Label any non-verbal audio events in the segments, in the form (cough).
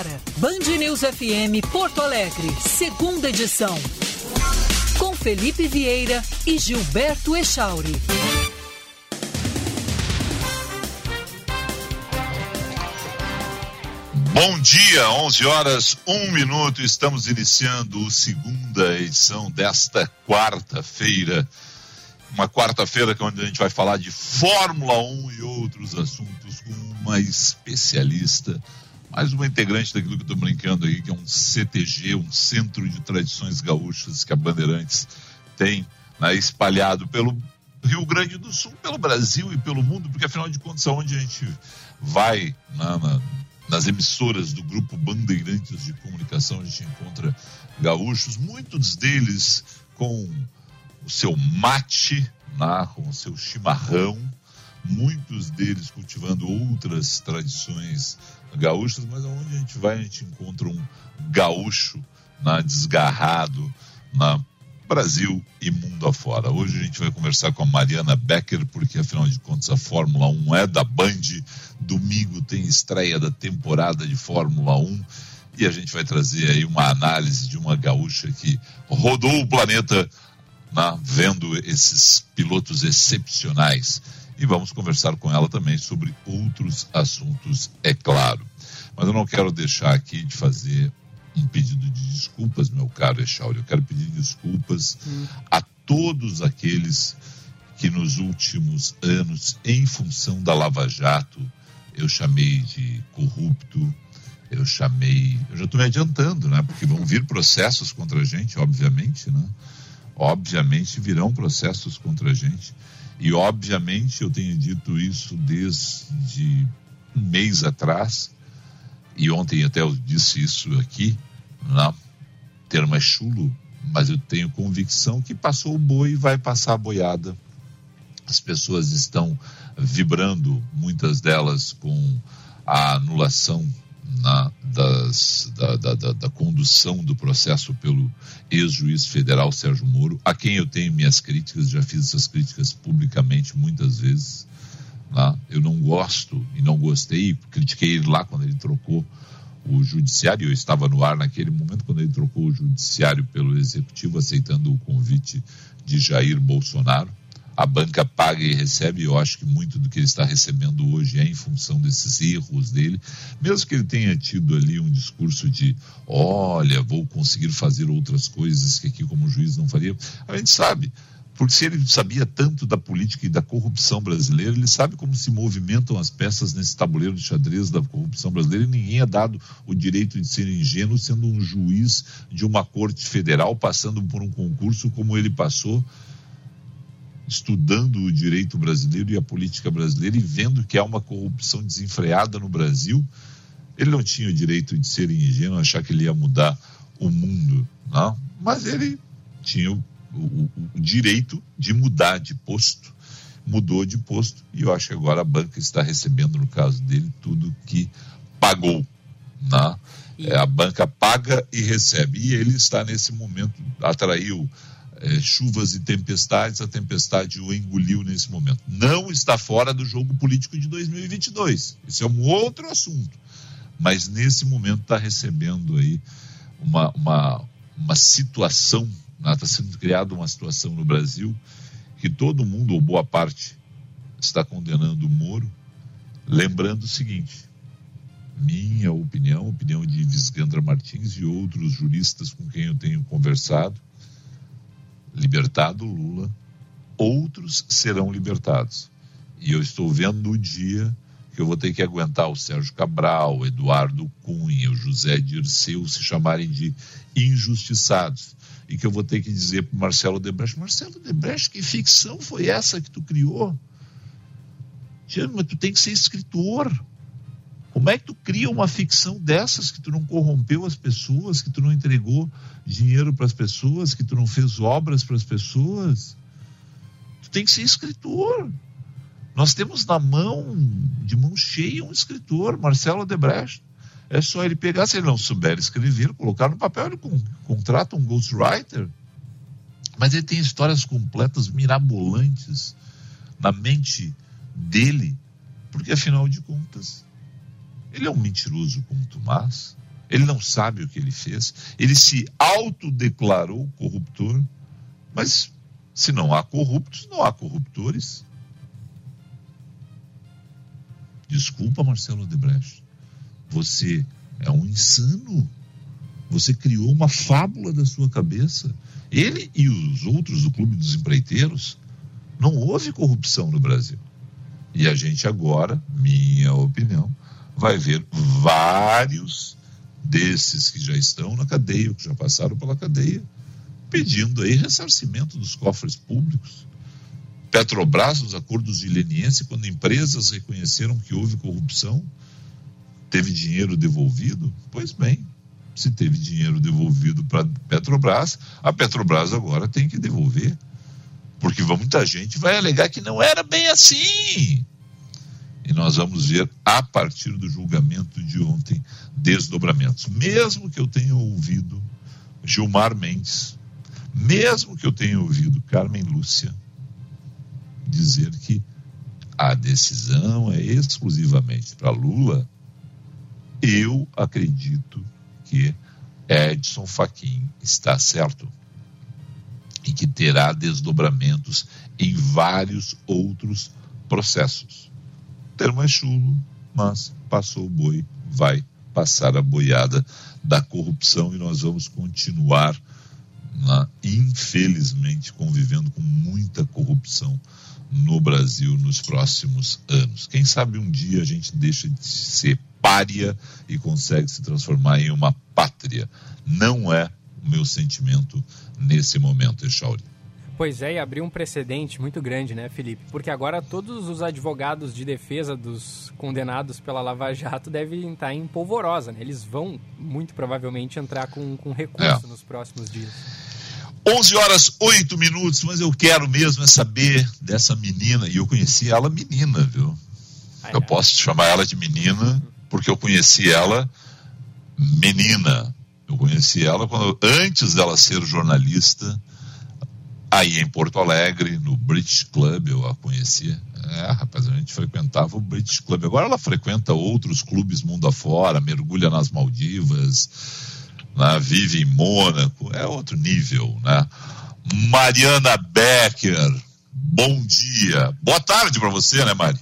agora, Band News FM Porto Alegre, segunda edição. Com Felipe Vieira e Gilberto Echauri. Bom dia, 11 horas, 1 minuto. Estamos iniciando a segunda edição desta quarta-feira. Uma quarta-feira é onde a gente vai falar de Fórmula 1 e outros assuntos com uma especialista, mais uma integrante daquilo que eu estou brincando aí, que é um CTG, um Centro de Tradições Gaúchas que a Bandeirantes tem né, espalhado pelo Rio Grande do Sul, pelo Brasil e pelo mundo, porque afinal de contas, aonde a gente vai na, na nas emissoras do grupo Bandeirantes de Comunicação, a gente encontra gaúchos, muitos deles com o seu mate, né, com o seu chimarrão, muitos deles cultivando outras tradições gaúchas, mas aonde a gente vai, a gente encontra um gaúcho né, desgarrado na Brasil e mundo afora. Hoje a gente vai conversar com a Mariana Becker, porque afinal de contas a Fórmula 1 é da Band. Domingo tem estreia da temporada de Fórmula 1 e a gente vai trazer aí uma análise de uma gaúcha que rodou o planeta né, vendo esses pilotos excepcionais. E vamos conversar com ela também sobre outros assuntos, é claro. Mas eu não quero deixar aqui de fazer um pedido de desculpas, meu caro Echauri. Eu quero pedir desculpas hum. a todos aqueles que nos últimos anos, em função da Lava Jato, eu chamei de corrupto, eu chamei. Eu já estou me adiantando, né? Porque vão vir processos contra a gente, obviamente, né? Obviamente virão processos contra a gente. E, obviamente, eu tenho dito isso desde um mês atrás, e ontem até eu disse isso aqui, não, termo é chulo, mas eu tenho convicção que passou o boi e vai passar a boiada. As pessoas estão vibrando, muitas delas com a anulação na, das, da, da, da, da, condução do processo pelo ex-juiz federal Sérgio Moro, a quem eu tenho minhas críticas, já fiz essas críticas publicamente muitas vezes. Né? Eu não gosto e não gostei, critiquei ele lá quando ele trocou o judiciário, eu estava no ar naquele momento quando ele trocou o judiciário pelo executivo, aceitando o convite de Jair Bolsonaro. A banca paga e recebe, eu acho que muito do que ele está recebendo hoje é em função desses erros dele, mesmo que ele tenha tido ali um discurso de olha, vou conseguir fazer outras coisas que aqui como juiz não faria. A gente sabe, porque se ele sabia tanto da política e da corrupção brasileira, ele sabe como se movimentam as peças nesse tabuleiro de xadrez da corrupção brasileira e ninguém é dado o direito de ser ingênuo sendo um juiz de uma corte federal, passando por um concurso como ele passou, estudando o direito brasileiro e a política brasileira e vendo que há uma corrupção desenfreada no Brasil. Ele não tinha o direito de ser ingênuo, achar que ele ia mudar o mundo, não? mas ele tinha o o, o direito de mudar de posto. Mudou de posto e eu acho que agora a banca está recebendo, no caso dele, tudo que pagou. Né? É, a banca paga e recebe. E ele está nesse momento, atraiu é, chuvas e tempestades, a tempestade o engoliu nesse momento. Não está fora do jogo político de 2022. Esse é um outro assunto. Mas nesse momento está recebendo aí uma, uma, uma situação Está sendo criada uma situação no Brasil que todo mundo, ou boa parte, está condenando o Moro, lembrando o seguinte: minha opinião, opinião de Visgandra Martins e outros juristas com quem eu tenho conversado, libertado Lula, outros serão libertados. E eu estou vendo o dia que eu vou ter que aguentar o Sérgio Cabral, o Eduardo Cunha, o José Dirceu se chamarem de injustiçados e que eu vou ter que dizer para Marcelo Debrecht, Marcelo Debrecht, que ficção foi essa que tu criou? Mas tu tem que ser escritor. Como é que tu cria uma ficção dessas que tu não corrompeu as pessoas, que tu não entregou dinheiro para as pessoas, que tu não fez obras para as pessoas? Tu tem que ser escritor. Nós temos na mão, de mão cheia, um escritor, Marcelo Debrecht. É só ele pegar, se ele não souber escrever, colocar no papel, ele contrata um ghostwriter. Mas ele tem histórias completas, mirabolantes na mente dele, porque afinal de contas, ele é um mentiroso como Tomás, Ele não sabe o que ele fez. Ele se autodeclarou corruptor. Mas se não há corruptos, não há corruptores. Desculpa, Marcelo Odebrecht. Você é um insano. Você criou uma fábula da sua cabeça. Ele e os outros do Clube dos Empreiteiros. Não houve corrupção no Brasil. E a gente agora, minha opinião, vai ver vários desses que já estão na cadeia, que já passaram pela cadeia, pedindo aí ressarcimento dos cofres públicos. Petrobras, nos acordos de leniência, quando empresas reconheceram que houve corrupção, teve dinheiro devolvido? Pois bem, se teve dinheiro devolvido para Petrobras, a Petrobras agora tem que devolver. Porque muita gente vai alegar que não era bem assim. E nós vamos ver, a partir do julgamento de ontem, desdobramentos. Mesmo que eu tenha ouvido Gilmar Mendes, mesmo que eu tenha ouvido Carmen Lúcia dizer que a decisão é exclusivamente para Lula, eu acredito que Edson Fachin está certo e que terá desdobramentos em vários outros processos. Termo é chulo, mas passou o boi, vai passar a boiada da corrupção e nós vamos continuar, infelizmente, convivendo com muita corrupção no Brasil nos próximos anos. Quem sabe um dia a gente deixa de ser pária e consegue se transformar em uma pátria. Não é o meu sentimento nesse momento, Echauri. Pois é, e abriu um precedente muito grande, né, Felipe? Porque agora todos os advogados de defesa dos condenados pela Lava Jato devem estar em polvorosa, né? Eles vão, muito provavelmente, entrar com, com recurso é. nos próximos dias. 11 horas 8 minutos, mas eu quero mesmo é saber dessa menina, e eu conheci ela menina, viu? Ai, eu ai. posso chamar ela de menina, porque eu conheci ela menina. Eu conheci ela quando, antes dela ser jornalista, aí em Porto Alegre, no British Club, eu a conhecia. É, rapaz, a gente frequentava o British Club. Agora ela frequenta outros clubes mundo afora, mergulha nas Maldivas, né, vive em Mônaco, é outro nível, né? Mariana Becker, bom dia. Boa tarde para você, né, Mari?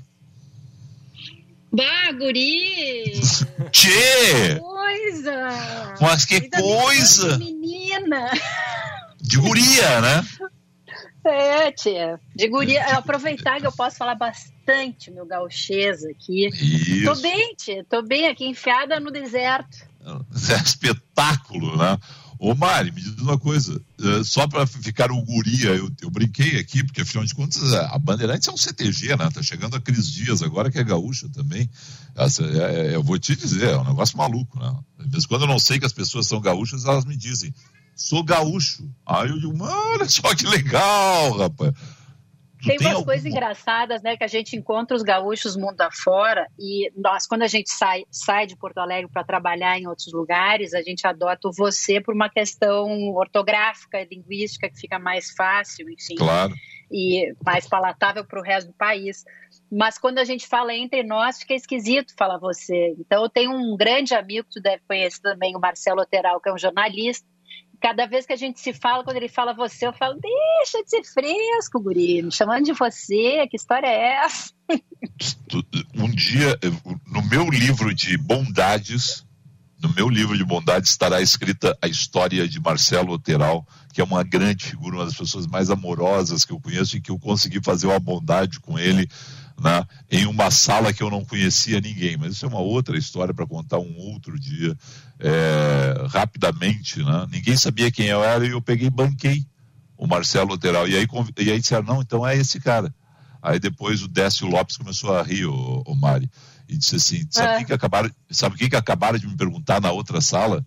Bah, guri! (laughs) Tchê! Coisa! Mas que coisa! Menina! De guria, né? (laughs) É, tia. De guria. Aproveitar que eu posso falar bastante meu gauchês aqui. Isso. Tô bem, tia. Tô bem aqui, enfiada no deserto. É espetáculo, né? Ô Mari, me diz uma coisa, eh, só para ficar o guria, eu, eu, brinquei aqui, porque afinal de contas a Bandeirantes é um CTG, né? Tá chegando a Cris Dias agora, que é gaúcha também. Essa, é, é, eu vou te dizer, é um negócio maluco, né? Mas quando eu não sei que as pessoas são gaúchas, elas me dizem, sou gaúcho. Aí eu digo, olha só que legal, rapaz. Tem, tem umas algum... coisas engraçadas, né, que a gente encontra os gaúchos mundo afora e nós, quando a gente sai, sai de Porto Alegre para trabalhar em outros lugares, a gente adota o você por uma questão ortográfica, linguística, que fica mais fácil, enfim. Claro. E mais palatável para o resto do país. Mas quando a gente fala entre nós, fica esquisito falar você. Então, eu tenho um grande amigo, que tu deve conhecer também, o Marcelo Lateral, que é um jornalista, cada vez que a gente se fala, quando ele fala você, eu falo, deixa de ser fresco, guri, me chamando de você, que história é essa? Um dia, no meu livro de bondades, no meu livro de bondades estará escrita a história de Marcelo Oteral, que é uma grande figura, uma das pessoas mais amorosas que eu conheço e que eu consegui fazer uma bondade com ele né, em uma sala que eu não conhecia ninguém. Mas isso é uma outra história para contar um outro dia, é, rapidamente. Né? Ninguém sabia quem eu era e eu peguei e banquei o Marcelo Lateral. E aí, e aí disseram, não, então é esse cara. Aí depois o Décio Lopes começou a rir, o, o Mari, e disse assim, sabe o é. que, acabaram, sabe que, que acabaram de me perguntar na outra sala?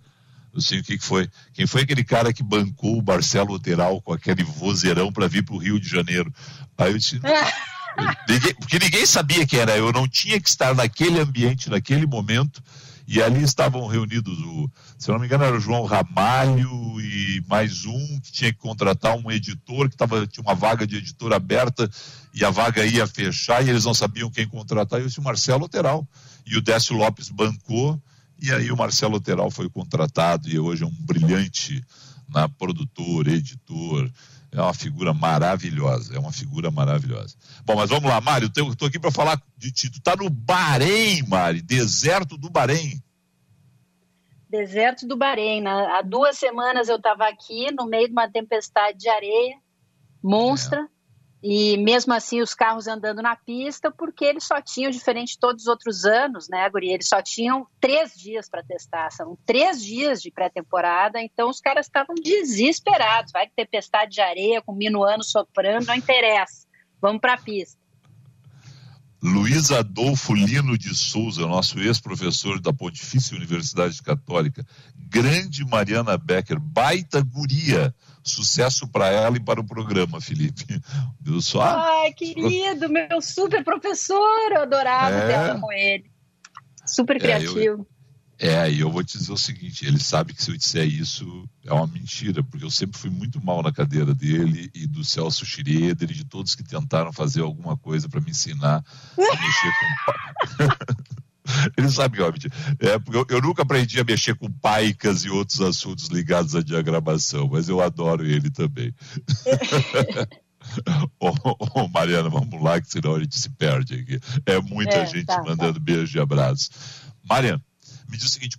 sei o que, que foi. Quem foi aquele cara que bancou o Marcelo Lateral com aquele vozeirão para vir para o Rio de Janeiro? Aí eu disse, Ninguém, porque ninguém sabia quem era. Eu não tinha que estar naquele ambiente, naquele momento. E ali estavam reunidos, o, se não me engano, era o João Ramalho e mais um que tinha que contratar um editor, que tava, tinha uma vaga de editor aberta e a vaga ia fechar e eles não sabiam quem contratar. E eu disse, o Marcelo Lateral. E o Décio Lopes bancou E aí o Marcelo Teral foi contratado e hoje é um brilhante na produtor, editor. É uma figura maravilhosa, é uma figura maravilhosa. Bom, mas vamos lá, Mário, eu estou aqui para falar de ti. Tu está no Bahrein, Mário, deserto do Bahrein. Deserto do Bahrein. Há duas semanas eu estava aqui no meio de uma tempestade de areia monstra. É. E mesmo assim, os carros andando na pista, porque eles só tinham, diferente de todos os outros anos, né, Guri? Eles só tinham três dias para testar, são três dias de pré-temporada, então os caras estavam desesperados. Vai ter tempestade de areia com minuano soprando, não interessa. Vamos para a pista. Luiz Adolfo Lino de Souza, nosso ex-professor da Pontifícia Universidade Católica, grande Mariana Becker, baita guria, sucesso para ela e para o programa, Felipe. (laughs) Viu só? Ai, querido, meu super professor, eu adorava é... ter com ele. Super criativo. É, eu... É, e eu vou te dizer o seguinte: ele sabe que se eu disser isso é uma mentira, porque eu sempre fui muito mal na cadeira dele e do Celso Schroeder e de todos que tentaram fazer alguma coisa para me ensinar a mexer com. (laughs) (laughs) ele sabe que é eu, eu, nunca aprendi a mexer com paicas e outros assuntos ligados à diagramação, mas eu adoro ele também. (laughs) Ô, oh, oh, Mariana, vamos lá, que senão a gente se perde aqui. É muita é, gente tá, tá. mandando tá. beijo e abraço. Mariana me diz o seguinte: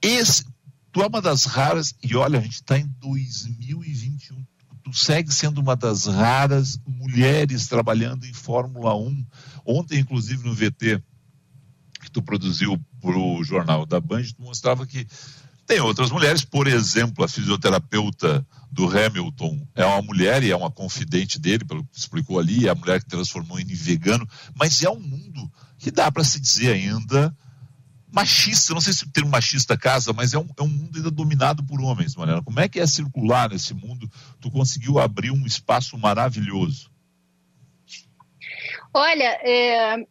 esse, tu é uma das raras, e olha, a gente está em 2021. Tu segue sendo uma das raras mulheres trabalhando em Fórmula 1. Ontem, inclusive, no VT tu produziu para o jornal da Band, tu mostrava que tem outras mulheres, por exemplo, a fisioterapeuta do Hamilton é uma mulher e é uma confidente dele, pelo que explicou ali, é a mulher que transformou ele em vegano, mas é um mundo que dá para se dizer ainda machista, não sei se o termo machista casa, mas é um, é um mundo ainda dominado por homens, Mariana. Como é que é circular nesse mundo? Tu conseguiu abrir um espaço maravilhoso. Olha, é,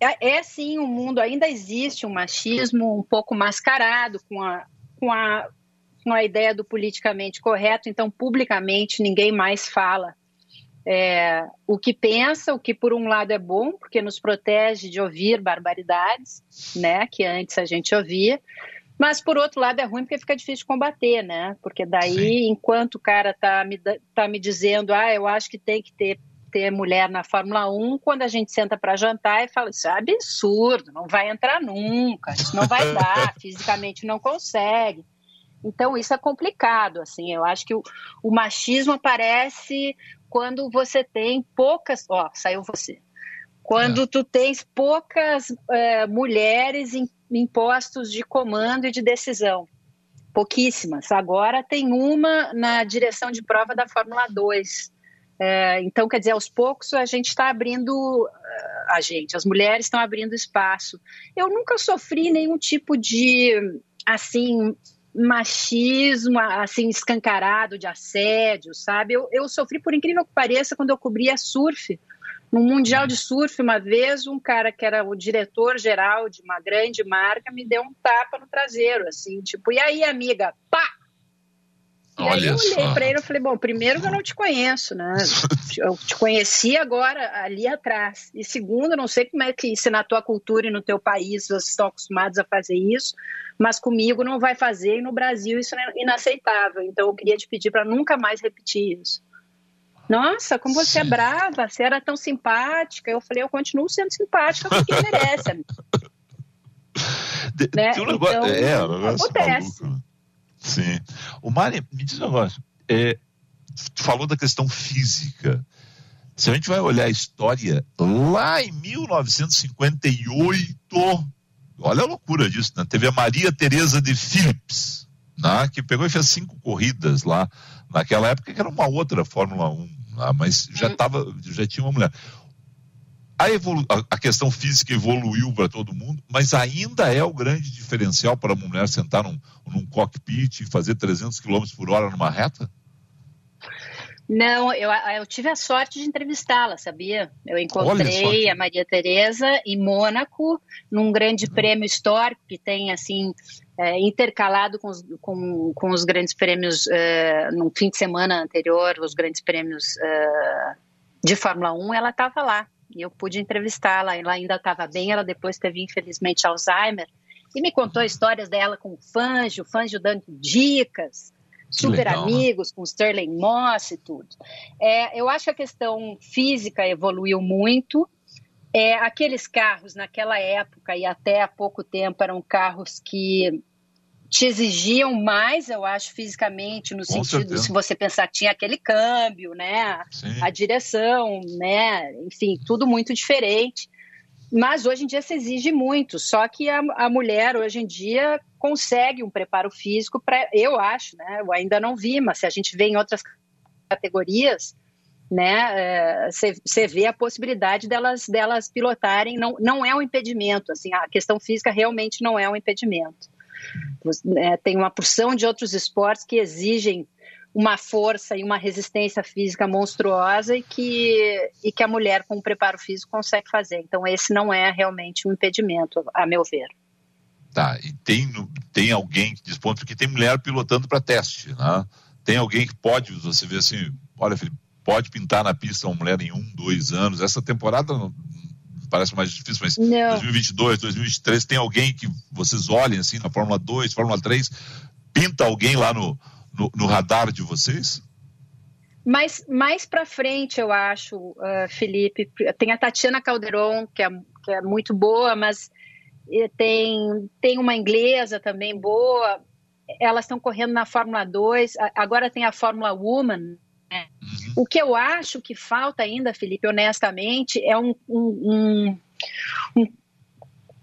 é, é sim um mundo, ainda existe um machismo um pouco mascarado com a, com a, com a ideia do politicamente correto, então publicamente ninguém mais fala é, o que pensa, o que por um lado é bom, porque nos protege de ouvir barbaridades, né, que antes a gente ouvia, mas por outro lado é ruim porque fica difícil de combater, né? Porque daí, Sim. enquanto o cara tá me, tá me dizendo, ah, eu acho que tem que ter, ter mulher na Fórmula 1, quando a gente senta para jantar e fala, isso é absurdo, não vai entrar nunca, isso não vai dar, (laughs) fisicamente não consegue. Então, isso é complicado, assim, eu acho que o, o machismo aparece quando você tem poucas. Ó, saiu você. Quando é. tu tens poucas é, mulheres em, em postos de comando e de decisão. Pouquíssimas. Agora tem uma na direção de prova da Fórmula 2. É, então, quer dizer, aos poucos a gente está abrindo, a gente, as mulheres estão abrindo espaço. Eu nunca sofri nenhum tipo de, assim, machismo assim escancarado de assédio, sabe? Eu, eu sofri, por incrível que pareça, quando eu cobria surf. No Mundial de Surf, uma vez, um cara que era o diretor geral de uma grande marca me deu um tapa no traseiro, assim, tipo, e aí, amiga? Pá! E Olha aí eu olhei para ele e falei, bom, primeiro eu não te conheço, né? (laughs) Eu te conheci agora ali atrás. E segundo, não sei como é que se na tua cultura e no teu país vocês estão acostumados a fazer isso, mas comigo não vai fazer e no Brasil isso é inaceitável. Então eu queria te pedir para nunca mais repetir isso. Nossa, como você é Sim. é brava, você era tão simpática. Eu falei, eu continuo sendo simpática porque merece. (laughs) né? um negócio, então, é, um negócio acontece. Maluco. Né? Sim. O Mari, me diz um negócio. É, tu falou da questão física. Se a gente vai olhar a história, lá em 1958, olha a loucura disso, né? Teve a Maria Teresa de Phillips, né? que pegou e fez cinco corridas lá, naquela época que era uma outra Fórmula 1, né? mas já, uhum. tava, já tinha uma mulher a, evolu a questão física evoluiu para todo mundo, mas ainda é o grande diferencial para a mulher sentar num, num cockpit e fazer 300 km por hora numa reta? Não, eu, eu tive a sorte de entrevistá-la, sabia? Eu encontrei a Maria Tereza em Mônaco, num grande uhum. prêmio histórico que tem, assim, é, intercalado com os, com, com os grandes prêmios, é, no fim de semana anterior, os grandes prêmios é, de Fórmula 1, ela estava lá. E eu pude entrevistá-la, ela ainda estava bem, ela depois teve infelizmente Alzheimer, e me contou histórias dela com o Fangio, o Fangio dando dicas, super legal, né? amigos, né? com Sterling Moss e tudo. É, eu acho que a questão física evoluiu muito. É, aqueles carros naquela época e até há pouco tempo eram carros que te exigiam mais, eu acho, fisicamente, no Com sentido, certeza. se você pensar, tinha aquele câmbio, né? Sim. A direção, né? Enfim, tudo muito diferente. Mas hoje em dia se exige muito, só que a, a mulher hoje em dia consegue um preparo físico para, eu acho, né? Eu ainda não vi, mas se a gente vê em outras categorias, né? Você é, vê a possibilidade delas, delas pilotarem, não, não é um impedimento, assim, a questão física realmente não é um impedimento. É, tem uma porção de outros esportes que exigem uma força e uma resistência física monstruosa e que, e que a mulher com o preparo físico consegue fazer. Então, esse não é realmente um impedimento, a meu ver. Tá, e tem, tem alguém que ponto, porque tem mulher pilotando para teste, né? Tem alguém que pode, você vê assim, olha, Felipe, pode pintar na pista uma mulher em um, dois anos. Essa temporada parece mais difícil, mas não. 2022, 2023, tem alguém que vocês olhem assim na Fórmula 2, Fórmula 3, pinta alguém lá no, no, no radar de vocês? Mas mais para frente, eu acho, uh, Felipe, tem a Tatiana Calderon, que é, que é muito boa, mas tem, tem uma inglesa também boa. Elas estão correndo na Fórmula 2, agora tem a Fórmula Woman. Uhum. O que eu acho que falta ainda, Felipe, honestamente, é um, um, um, um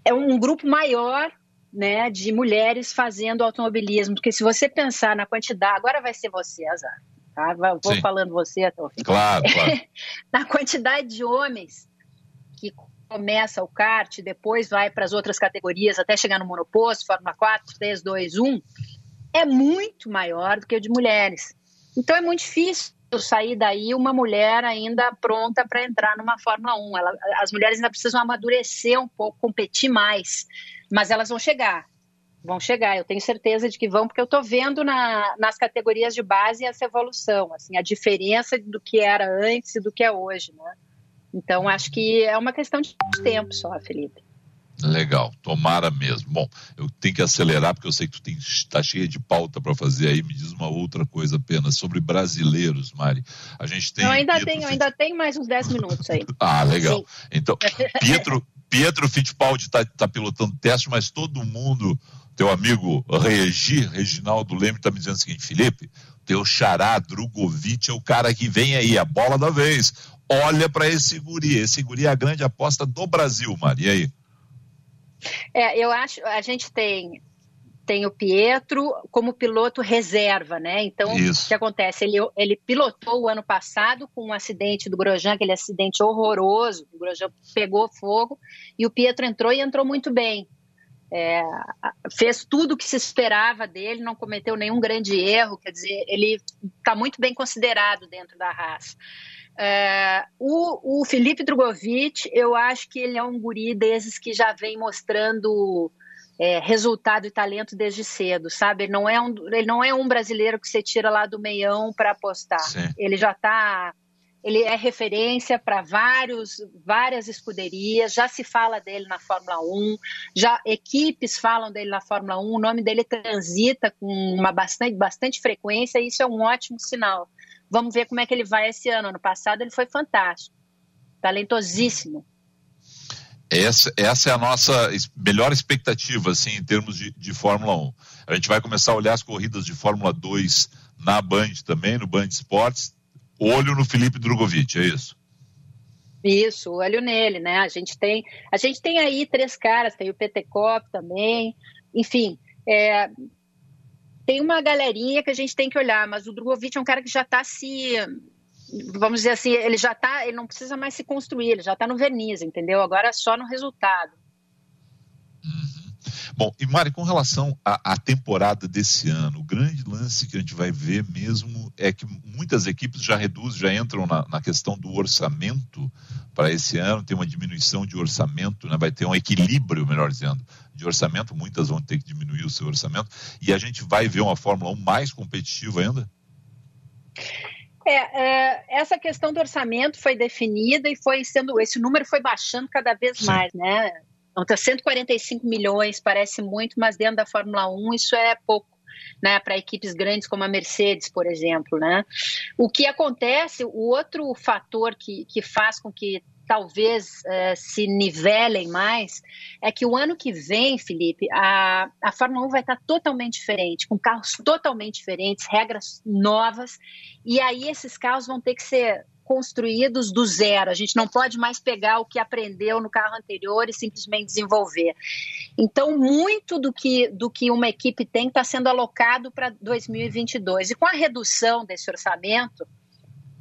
é um grupo maior né, de mulheres fazendo automobilismo. Porque se você pensar na quantidade, agora vai ser você, Azar. Tá? Vou Sim. falando você até o fim. Claro, claro. (laughs) na quantidade de homens que começa o kart, depois vai para as outras categorias, até chegar no monoposto, Fórmula 4, 3, 2, 1, é muito maior do que o de mulheres. Então é muito difícil sair daí uma mulher ainda pronta para entrar numa Fórmula 1. Ela, as mulheres ainda precisam amadurecer um pouco, competir mais, mas elas vão chegar. Vão chegar, eu tenho certeza de que vão, porque eu estou vendo na, nas categorias de base essa evolução, assim, a diferença do que era antes e do que é hoje, né? Então, acho que é uma questão de tempo só, Felipe. Legal, tomara mesmo. Bom, eu tenho que acelerar porque eu sei que tu está cheia de pauta para fazer aí. Me diz uma outra coisa apenas sobre brasileiros, Mari. A gente tem. Eu ainda Pietro tenho, ainda tenho mais uns 10 minutos aí. (laughs) ah, legal. Sim. Então, Pietro, Pietro Fittipaldi está tá pilotando teste, mas todo mundo, teu amigo Regi, Reginaldo Leme, está me dizendo o seguinte: Felipe, teu xará Drogovic é o cara que vem aí, a bola da vez. Olha para esse guri. Esse guri é a grande aposta do Brasil, Mari. E aí? É, eu acho, a gente tem tem o Pietro como piloto reserva, né? Então, Isso. o que acontece? Ele, ele pilotou o ano passado com um acidente do Grosjean, aquele acidente horroroso, o Grosjean pegou fogo, e o Pietro entrou e entrou muito bem. É, fez tudo o que se esperava dele, não cometeu nenhum grande erro, quer dizer, ele está muito bem considerado dentro da raça. É, o, o Felipe Drogovic, eu acho que ele é um guri desses que já vem mostrando é, resultado e talento desde cedo, sabe? Ele não é um, ele não é um brasileiro que você tira lá do meião para apostar. Sim. Ele já está ele é referência para vários várias escuderias, já se fala dele na Fórmula 1, já equipes falam dele na Fórmula 1, o nome dele transita com uma bastante, bastante frequência e isso é um ótimo sinal. Vamos ver como é que ele vai esse ano. Ano passado ele foi fantástico, talentosíssimo. Essa, essa é a nossa melhor expectativa, assim, em termos de, de Fórmula 1. A gente vai começar a olhar as corridas de Fórmula 2 na Band também, no Band Esportes. Olho no Felipe Drogovic, é isso? Isso, olho nele, né? A gente tem, a gente tem aí três caras, tem o PT Cop também, enfim, é, tem uma galerinha que a gente tem que olhar, mas o Drogovic é um cara que já está se. Vamos dizer assim, ele já está, ele não precisa mais se construir, ele já está no verniz, entendeu? Agora é só no resultado. Uhum. Bom, e Mari, com relação à, à, temporada desse ano, o grande lance que a gente vai ver mesmo é que muitas equipes já reduzem, já entram na, na questão do orçamento para esse ano, tem uma diminuição de orçamento, né? vai ter um equilíbrio, melhor dizendo, de orçamento, muitas vão ter que diminuir o seu orçamento, e a gente vai ver uma Fórmula 1 mais competitiva ainda? É, é, essa questão do orçamento foi definida e foi sendo esse número foi baixando cada vez Sim. mais, né? Então, 145 milhões parece muito, mas dentro da Fórmula 1 isso é pouco. Né, para equipes grandes como a Mercedes, por exemplo. Né? O que acontece, o outro fator que, que faz com que talvez uh, se nivelem mais, é que o ano que vem, Felipe, a, a Fórmula 1 vai estar totalmente diferente, com carros totalmente diferentes, regras novas, e aí esses carros vão ter que ser construídos do zero. A gente não pode mais pegar o que aprendeu no carro anterior e simplesmente desenvolver. Então, muito do que, do que uma equipe tem está sendo alocado para 2022. E com a redução desse orçamento,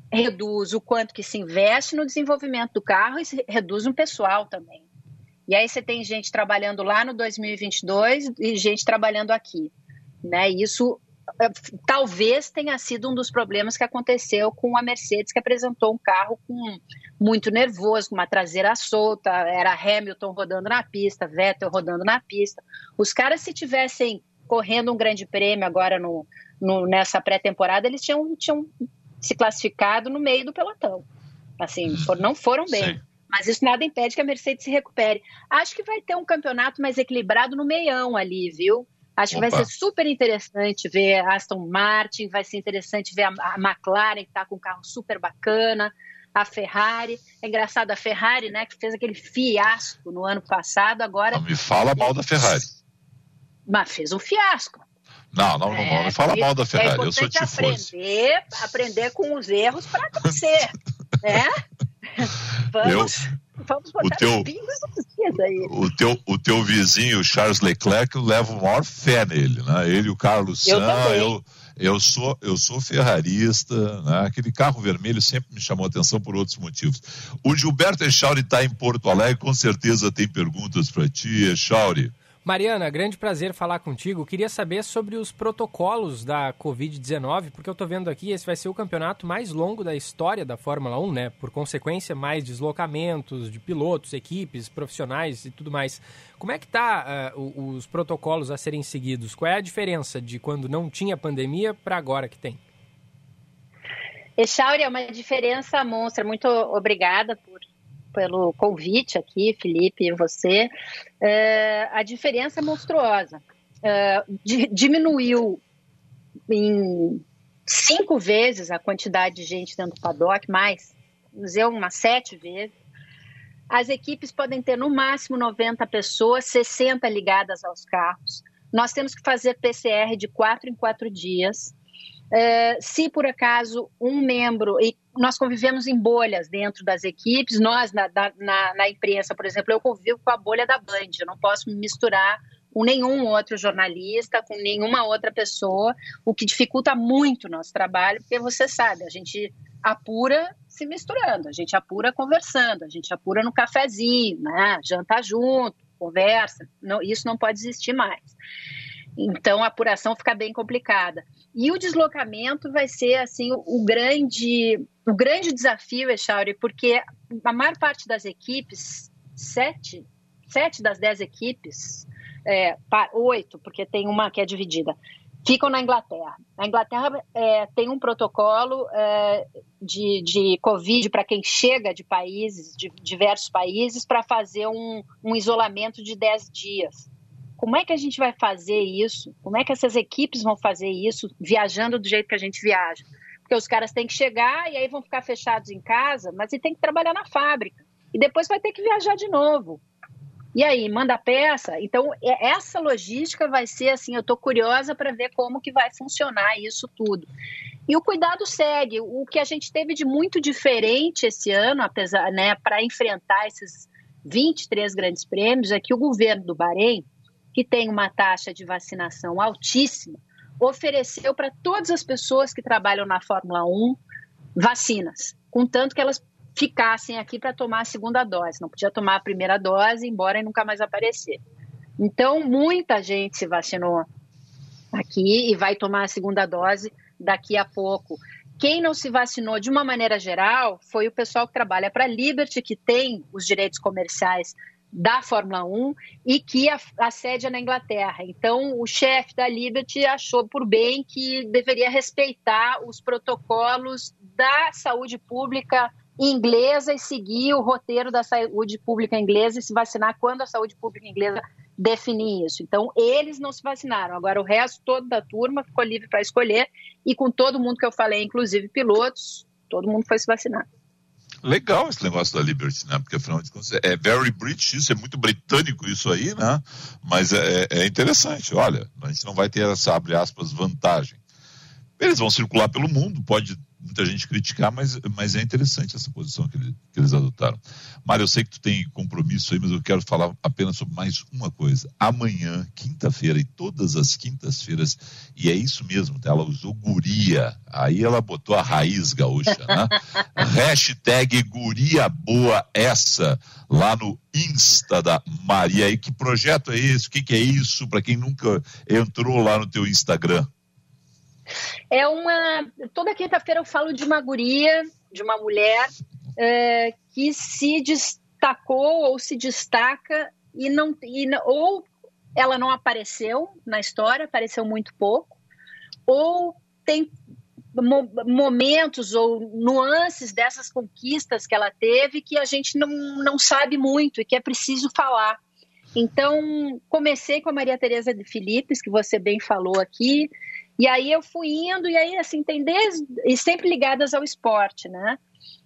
reduz o quanto que se investe no desenvolvimento do carro e reduz um pessoal também. E aí você tem gente trabalhando lá no 2022 e gente trabalhando aqui. Né? Isso talvez tenha sido um dos problemas que aconteceu com a Mercedes, que apresentou um carro com muito nervoso, com uma traseira solta, era Hamilton rodando na pista, Vettel rodando na pista. Os caras, se tivessem correndo um grande prêmio agora no, no nessa pré-temporada, eles tinham, tinham se classificado no meio do pelotão. Assim, não foram bem. Sim. Mas isso nada impede que a Mercedes se recupere. Acho que vai ter um campeonato mais equilibrado no meião ali, viu? Acho Opa. que vai ser super interessante ver a Aston Martin, vai ser interessante ver a, a McLaren, que está com um carro super bacana, a Ferrari. É engraçado, a Ferrari, né, que fez aquele fiasco no ano passado, agora. Não me fala mal da Ferrari. Mas fez um fiasco. Não, não, não, não, não fala mal da Ferrari, é eu sou tifoso. Aprender, aprender com os erros para crescer, (laughs) né? Vamos, eu, vamos botar o teu, aí. O teu, o teu vizinho, Charles Leclerc, eu levo maior fé nele, né? Ele e o Carlos eu San, eu, eu sou, eu sou ferrarista, né? aquele carro vermelho sempre me chamou atenção por outros motivos. O Gilberto Echauri está em Porto Alegre, com certeza tem perguntas para ti, Echauri. Mariana, grande prazer falar contigo. Queria saber sobre os protocolos da Covid-19, porque eu estou vendo aqui, esse vai ser o campeonato mais longo da história da Fórmula 1, né? Por consequência, mais deslocamentos de pilotos, equipes, profissionais e tudo mais. Como é que tá uh, os protocolos a serem seguidos? Qual é a diferença de quando não tinha pandemia para agora que tem? Echauri, é uma diferença monstra. Muito obrigada por pelo convite aqui, Felipe, e você. É, a diferença é monstruosa. É, diminuiu em cinco vezes a quantidade de gente dentro do paddock, mais, usei umas sete vezes. As equipes podem ter no máximo 90 pessoas, 60 ligadas aos carros. Nós temos que fazer PCR de quatro em quatro dias. Uh, se por acaso um membro, e nós convivemos em bolhas dentro das equipes, nós na, na, na, imprensa, por exemplo, eu convivo com a bolha da Band, eu não posso me misturar com nenhum outro jornalista, com nenhuma outra pessoa, o que dificulta muito o nosso trabalho, porque você sabe, a gente apura se misturando, a gente apura conversando, a gente apura no cafezinho, né? janta junto, conversa, não, isso não pode existir mais. Então a apuração fica bem complicada. E o deslocamento vai ser assim o, grande o grande desafio, Echauri, porque a maior parte das equipes, sete, sete das dez equipes, é, oito, porque tem uma que é dividida, ficam na Inglaterra. A Inglaterra é, tem um protocolo é, de, de Covid para quem chega de países, de diversos países, para fazer um, um isolamento de dez dias. Como é que a gente vai fazer isso? Como é que essas equipes vão fazer isso viajando do jeito que a gente viaja? Porque os caras têm que chegar e aí vão ficar fechados em casa, mas e tem que trabalhar na fábrica. E depois vai ter que viajar de novo. E aí, manda peça? Então, é, essa logística vai ser assim, eu estou curiosa para ver como que vai funcionar isso tudo. E o cuidado segue. O que a gente teve de muito diferente esse ano, apesar, né, para enfrentar esses 23 grandes prêmios, é que o governo do Bahrein que tem uma taxa de vacinação altíssima, ofereceu para todas as pessoas que trabalham na Fórmula 1 vacinas, contanto que elas ficassem aqui para tomar a segunda dose. Não podia tomar a primeira dose, embora e nunca mais aparecer. Então, muita gente se vacinou aqui e vai tomar a segunda dose daqui a pouco. Quem não se vacinou de uma maneira geral foi o pessoal que trabalha para a Liberty, que tem os direitos comerciais da Fórmula 1 e que a, a sede é na Inglaterra. Então, o chefe da Liberty achou por bem que deveria respeitar os protocolos da saúde pública inglesa e seguir o roteiro da saúde pública inglesa e se vacinar quando a saúde pública inglesa definir isso. Então, eles não se vacinaram. Agora, o resto todo da turma ficou livre para escolher e com todo mundo que eu falei, inclusive pilotos, todo mundo foi se vacinar. Legal esse negócio da Liberty, né? Porque afinal de contas é very British, isso é muito britânico isso aí, né? Mas é, é interessante. Olha, a gente não vai ter essa, abre aspas, vantagem. Eles vão circular pelo mundo, pode muita gente criticar, mas, mas é interessante essa posição que, ele, que, eles adotaram. Mário, eu sei que tu tem compromisso aí, mas eu quero falar apenas sobre mais uma coisa. Amanhã, quinta-feira, e todas as quintas-feiras, e é isso mesmo, tá? ela usou guria, aí ela botou a raiz gaúcha, né? (laughs) Hashtag guria boa essa, lá no Insta da Maria. E que projeto é esse? O que, que é isso? Para quem nunca entrou lá no teu Instagram. É uma. Toda quinta-feira eu falo de uma guria, de uma mulher é, que se destacou ou se destaca e não. E, ou ela não apareceu na história, apareceu muito pouco, ou tem momentos ou nuances dessas conquistas que ela teve que a gente não, não sabe muito e que é preciso falar. Então, comecei com a Maria Tereza de Filipes, que você bem falou aqui, e aí eu fui indo, e aí, assim, tem desde. e sempre ligadas ao esporte, né?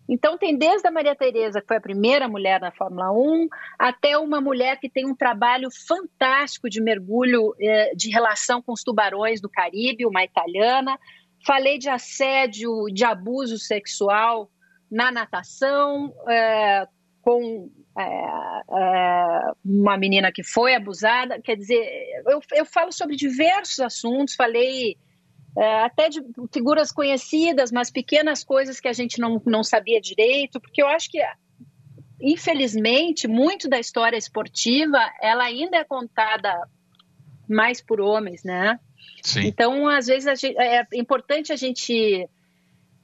Então, tem desde a Maria Tereza, que foi a primeira mulher na Fórmula 1, até uma mulher que tem um trabalho fantástico de mergulho eh, de relação com os tubarões do Caribe, uma italiana. Falei de assédio, de abuso sexual na natação, eh, com é, uma menina que foi abusada. Quer dizer, eu, eu falo sobre diversos assuntos, falei é, até de figuras conhecidas, mas pequenas coisas que a gente não, não sabia direito, porque eu acho que, infelizmente, muito da história esportiva ela ainda é contada mais por homens, né? Sim. Então, às vezes, gente, é importante a gente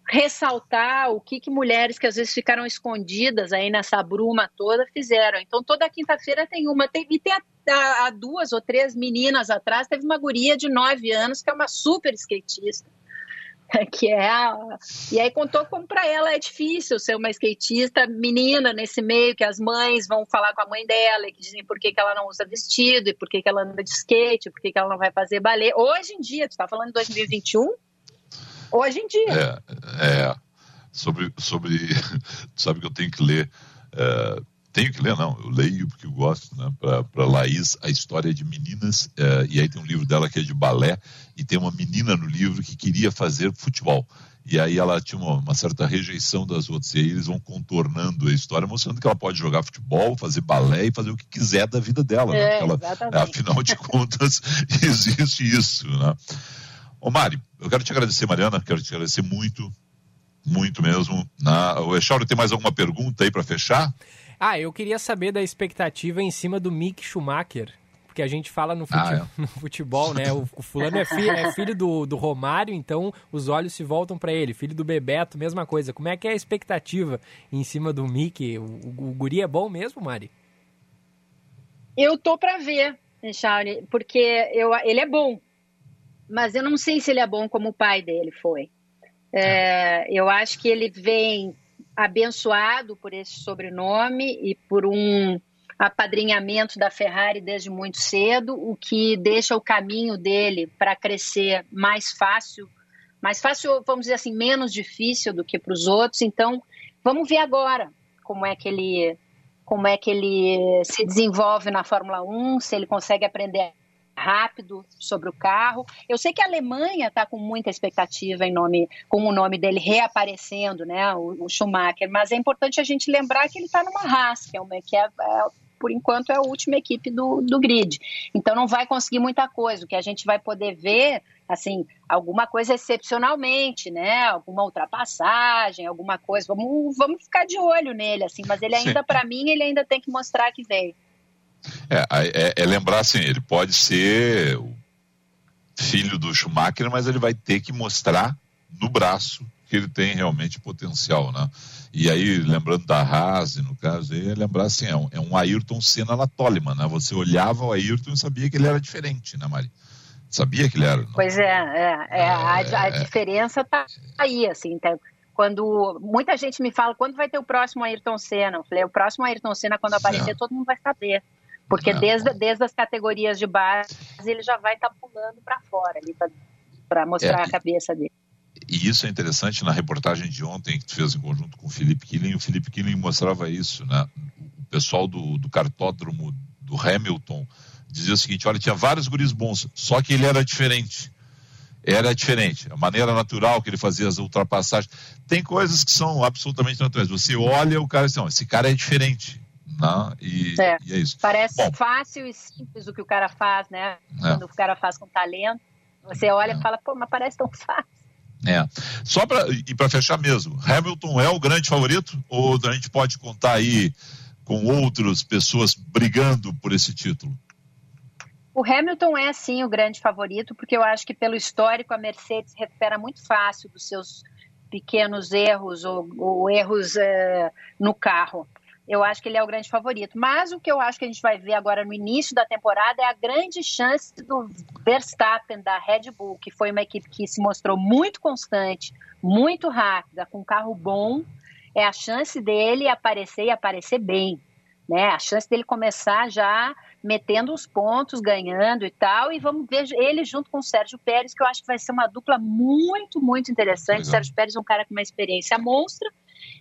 ressaltar o que, que mulheres que às vezes ficaram escondidas aí nessa bruma toda fizeram. Então, toda quinta-feira tem uma. Tem, e tem há duas ou três meninas atrás, teve uma guria de nove anos que é uma super skatista. (laughs) Que é a... E aí contou como para ela é difícil ser uma skatista menina nesse meio, que as mães vão falar com a mãe dela e que dizem por que, que ela não usa vestido e por que, que ela anda de skate, por que, que ela não vai fazer balé. Hoje em dia, tu está falando de 2021, hoje em dia. É, é sobre, sobre, (laughs) sabe que eu tenho que ler, é, tenho que ler não, eu leio porque eu gosto, né, para Laís, a história de meninas, é, e aí tem um livro dela que é de balé, e tem uma menina no livro que queria fazer futebol, e aí ela tinha uma, uma, certa rejeição das outras, e aí eles vão contornando a história, mostrando que ela pode jogar futebol, fazer balé e fazer o que quiser da vida dela, né? é, né? ela, afinal de (laughs) contas, existe isso, né? Ô Mari, eu quero te agradecer, Mariana, quero te agradecer muito, muito mesmo. Na... O Echauro tem mais alguma pergunta aí para fechar? Ah, eu queria saber da expectativa em cima do Mick Schumacher. Porque a gente fala no, fute... ah, é. (laughs) no futebol, né? O, o fulano é, fi... é filho do, do Romário, então os olhos se voltam para ele. Filho do Bebeto, mesma coisa. Como é que é a expectativa em cima do Mick? O, o, o guri é bom mesmo, Mari? Eu tô para ver, Charlie, porque eu, ele é bom mas eu não sei se ele é bom como o pai dele foi. É, eu acho que ele vem abençoado por esse sobrenome e por um apadrinhamento da Ferrari desde muito cedo, o que deixa o caminho dele para crescer mais fácil, mais fácil, vamos dizer assim, menos difícil do que para os outros. Então, vamos ver agora como é que ele como é que ele se desenvolve na Fórmula 1, se ele consegue aprender rápido sobre o carro. Eu sei que a Alemanha está com muita expectativa em nome, com o nome dele reaparecendo, né, o, o Schumacher, mas é importante a gente lembrar que ele está numa Haas, que, é uma, que é, é, por enquanto é a última equipe do, do grid. Então não vai conseguir muita coisa. O que a gente vai poder ver, assim, alguma coisa excepcionalmente, né? Alguma ultrapassagem, alguma coisa. Vamos, vamos ficar de olho nele, assim. Mas ele ainda, para mim, ele ainda tem que mostrar que veio. É, é, é, lembrar assim, ele pode ser o filho do Schumacher, mas ele vai ter que mostrar no braço que ele tem realmente potencial, né? E aí, lembrando da Haas, no caso, aí, é lembrar assim, é um, é um Ayrton Senna na Toleman, né? Você olhava o Ayrton e sabia que ele era diferente, né, Mari? Sabia que ele era. Não? Pois é, é, é a, a, é. diferença tá aí, assim, então, quando muita gente me fala quando vai ter o próximo Ayrton Senna, eu falei, o próximo Ayrton Senna quando aparecer todo mundo vai saber, porque desde, desde as categorias de base ele já vai estar tá pulando para fora ali para mostrar é, a cabeça dele. E isso é interessante na reportagem de ontem que tu fez em conjunto com o Felipe Killing, o Felipe Killing mostrava isso, né? O pessoal do, do cartódromo do Hamilton dizia o seguinte, olha, tinha vários guris bons, só que ele era diferente era diferente. A maneira natural que ele fazia as ultrapassagens. Tem coisas que são absolutamente naturais. Você olha o cara e diz, esse cara é diferente. Né? E, é. e é isso. Parece Bom, fácil e simples o que o cara faz, né? É. Quando o cara faz com talento. Você olha é. e fala, pô, mas parece tão fácil. É. Só para e para fechar mesmo, Hamilton é o grande favorito ou a gente pode contar aí com outras pessoas brigando por esse título? O Hamilton é sim o grande favorito, porque eu acho que pelo histórico a Mercedes recupera muito fácil dos seus pequenos erros ou, ou erros uh, no carro. Eu acho que ele é o grande favorito. Mas o que eu acho que a gente vai ver agora no início da temporada é a grande chance do Verstappen da Red Bull, que foi uma equipe que se mostrou muito constante, muito rápida, com um carro bom. É a chance dele aparecer e aparecer bem. Né? A chance dele começar já metendo os pontos, ganhando e tal. E vamos ver ele junto com o Sérgio Pérez, que eu acho que vai ser uma dupla muito, muito interessante. Legal. Sérgio Pérez é um cara com uma experiência monstra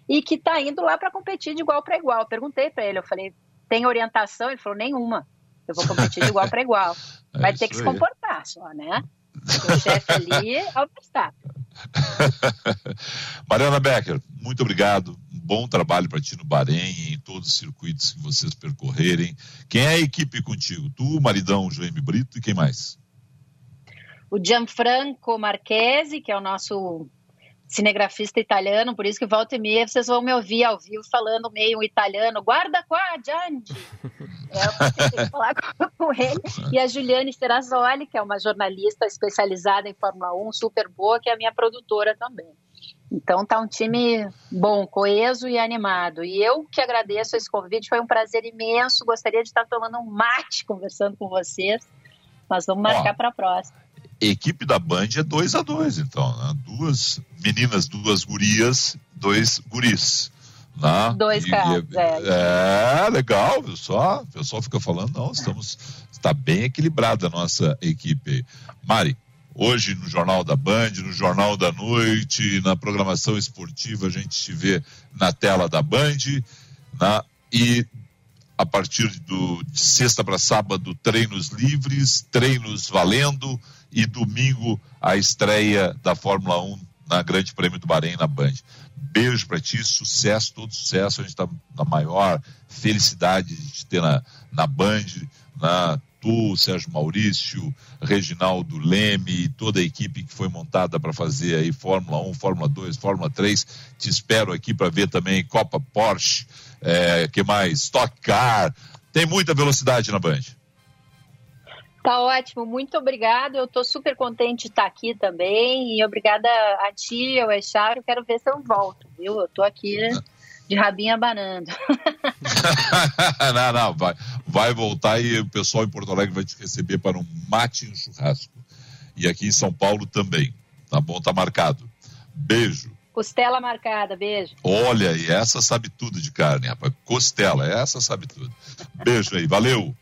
e que está indo lá para competir de igual para igual. Eu perguntei para ele, eu falei, tem orientação? Ele falou, nenhuma. Eu vou competir de igual para igual. (laughs) É vai ter que se comportar só, né? o chefe ali é o Verstappen. (laughs) Mariana Becker, muito obrigado bom trabalho para ti no Bahrein e em todos os circuitos que vocês percorrerem. Quem é a equipe contigo? Tu, maridão Jaime Brito e quem mais? O Gianfranco Marchesi, que é o nosso cinegrafista italiano, por isso que volta e meia vocês vão me ouvir ao vivo falando meio italiano, guarda qua, Gianni. (laughs) É, eu falar com ele. E a Juliane Serrazoli, que é uma jornalista especializada em Fórmula 1, super boa, que é a minha produtora também. Então tá um time bom, coeso e animado. E eu que agradeço esse convite, foi um prazer imenso. Gostaria de estar tomando um mate conversando com vocês, mas vamos marcar para a próxima. Equipe da Band é 2 a 2 então, né? Duas meninas, duas gurias, dois guris. Né? Dois caras, é. é. legal, o pessoal, o pessoal fica falando, não, estamos, está bem equilibrada a nossa equipe. Mari, Hoje no Jornal da Band, no Jornal da Noite, na programação esportiva, a gente se vê na tela da Band. Na, e a partir do, de sexta para sábado, treinos livres, treinos valendo, e domingo a estreia da Fórmula 1 na Grande Prêmio do Bahrein na Band. Beijo para ti, sucesso, todo sucesso. A gente está na maior felicidade de te ter na, na Band, na tu, Sérgio Maurício, Reginaldo Leme, toda a equipe que foi montada para fazer aí Fórmula 1, Fórmula 2, Fórmula 3. Te espero aqui para ver também Copa Porsche, é, que mais? Stock Car. Tem muita velocidade na Band. Tá ótimo, muito obrigada. Eu estou super contente de estar aqui também. E obrigada a ti, ao Echar. Eu quero ver se eu volto, viu? Eu estou aqui de rabinho abanando. (laughs) (laughs) não, não, vai, vai voltar e o pessoal em Porto Alegre vai te receber para um mate e um churrasco. E aqui em São Paulo também. Tá bom? Tá marcado. Beijo. Costela marcada, beijo. Olha, e essa sabe tudo de carne, rapaz. Costela, essa sabe tudo. Beijo aí, valeu.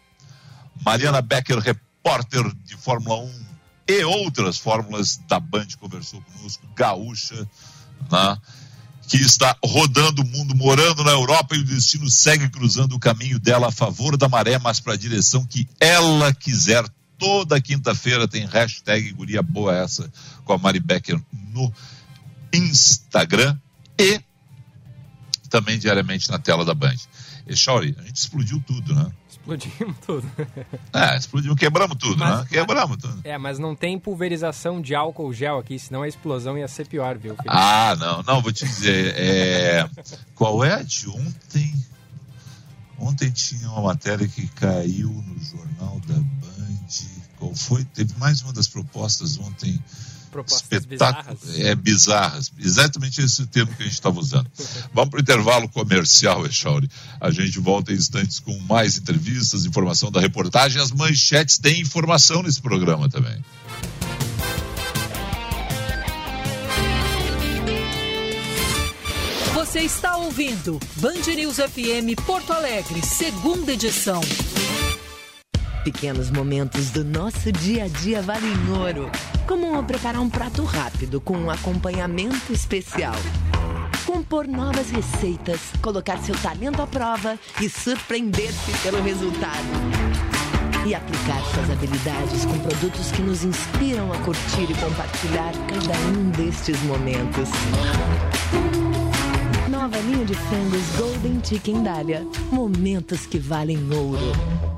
Mariana Becker, repórter de Fórmula 1 e outras fórmulas da Band, conversou conosco. Gaúcha, né? Que está rodando o mundo, morando na Europa e o destino segue cruzando o caminho dela a favor da maré, mas para a direção que ela quiser. Toda quinta-feira tem hashtag Guria Boa essa com a Mari Becker no Instagram e também diariamente na tela da Band. E Shauri, a gente explodiu tudo, né? Explodimos (laughs) tudo. É, explodimos, quebramos tudo, mas, né? Quebramos tudo. É, mas não tem pulverização de álcool gel aqui, senão a explosão ia ser pior, viu, Felipe? Ah, não, não, vou te dizer. É... Qual é a de ontem? Ontem tinha uma matéria que caiu no jornal da Band. Qual foi? Teve mais uma das propostas ontem propostas bizarras. É, bizarras. Exatamente esse termo que a gente estava usando. (laughs) Vamos para o intervalo comercial, Echauri. A gente volta em instantes com mais entrevistas, informação da reportagem. As manchetes têm informação nesse programa também. Você está ouvindo Band News FM Porto Alegre, segunda edição. Pequenos momentos do nosso dia a dia valem ouro. Como preparar um prato rápido com um acompanhamento especial. Compor novas receitas, colocar seu talento à prova e surpreender-se pelo resultado. E aplicar suas habilidades com produtos que nos inspiram a curtir e compartilhar cada um destes momentos. Nova linha de frangos Golden Chicken Dália. Momentos que valem ouro.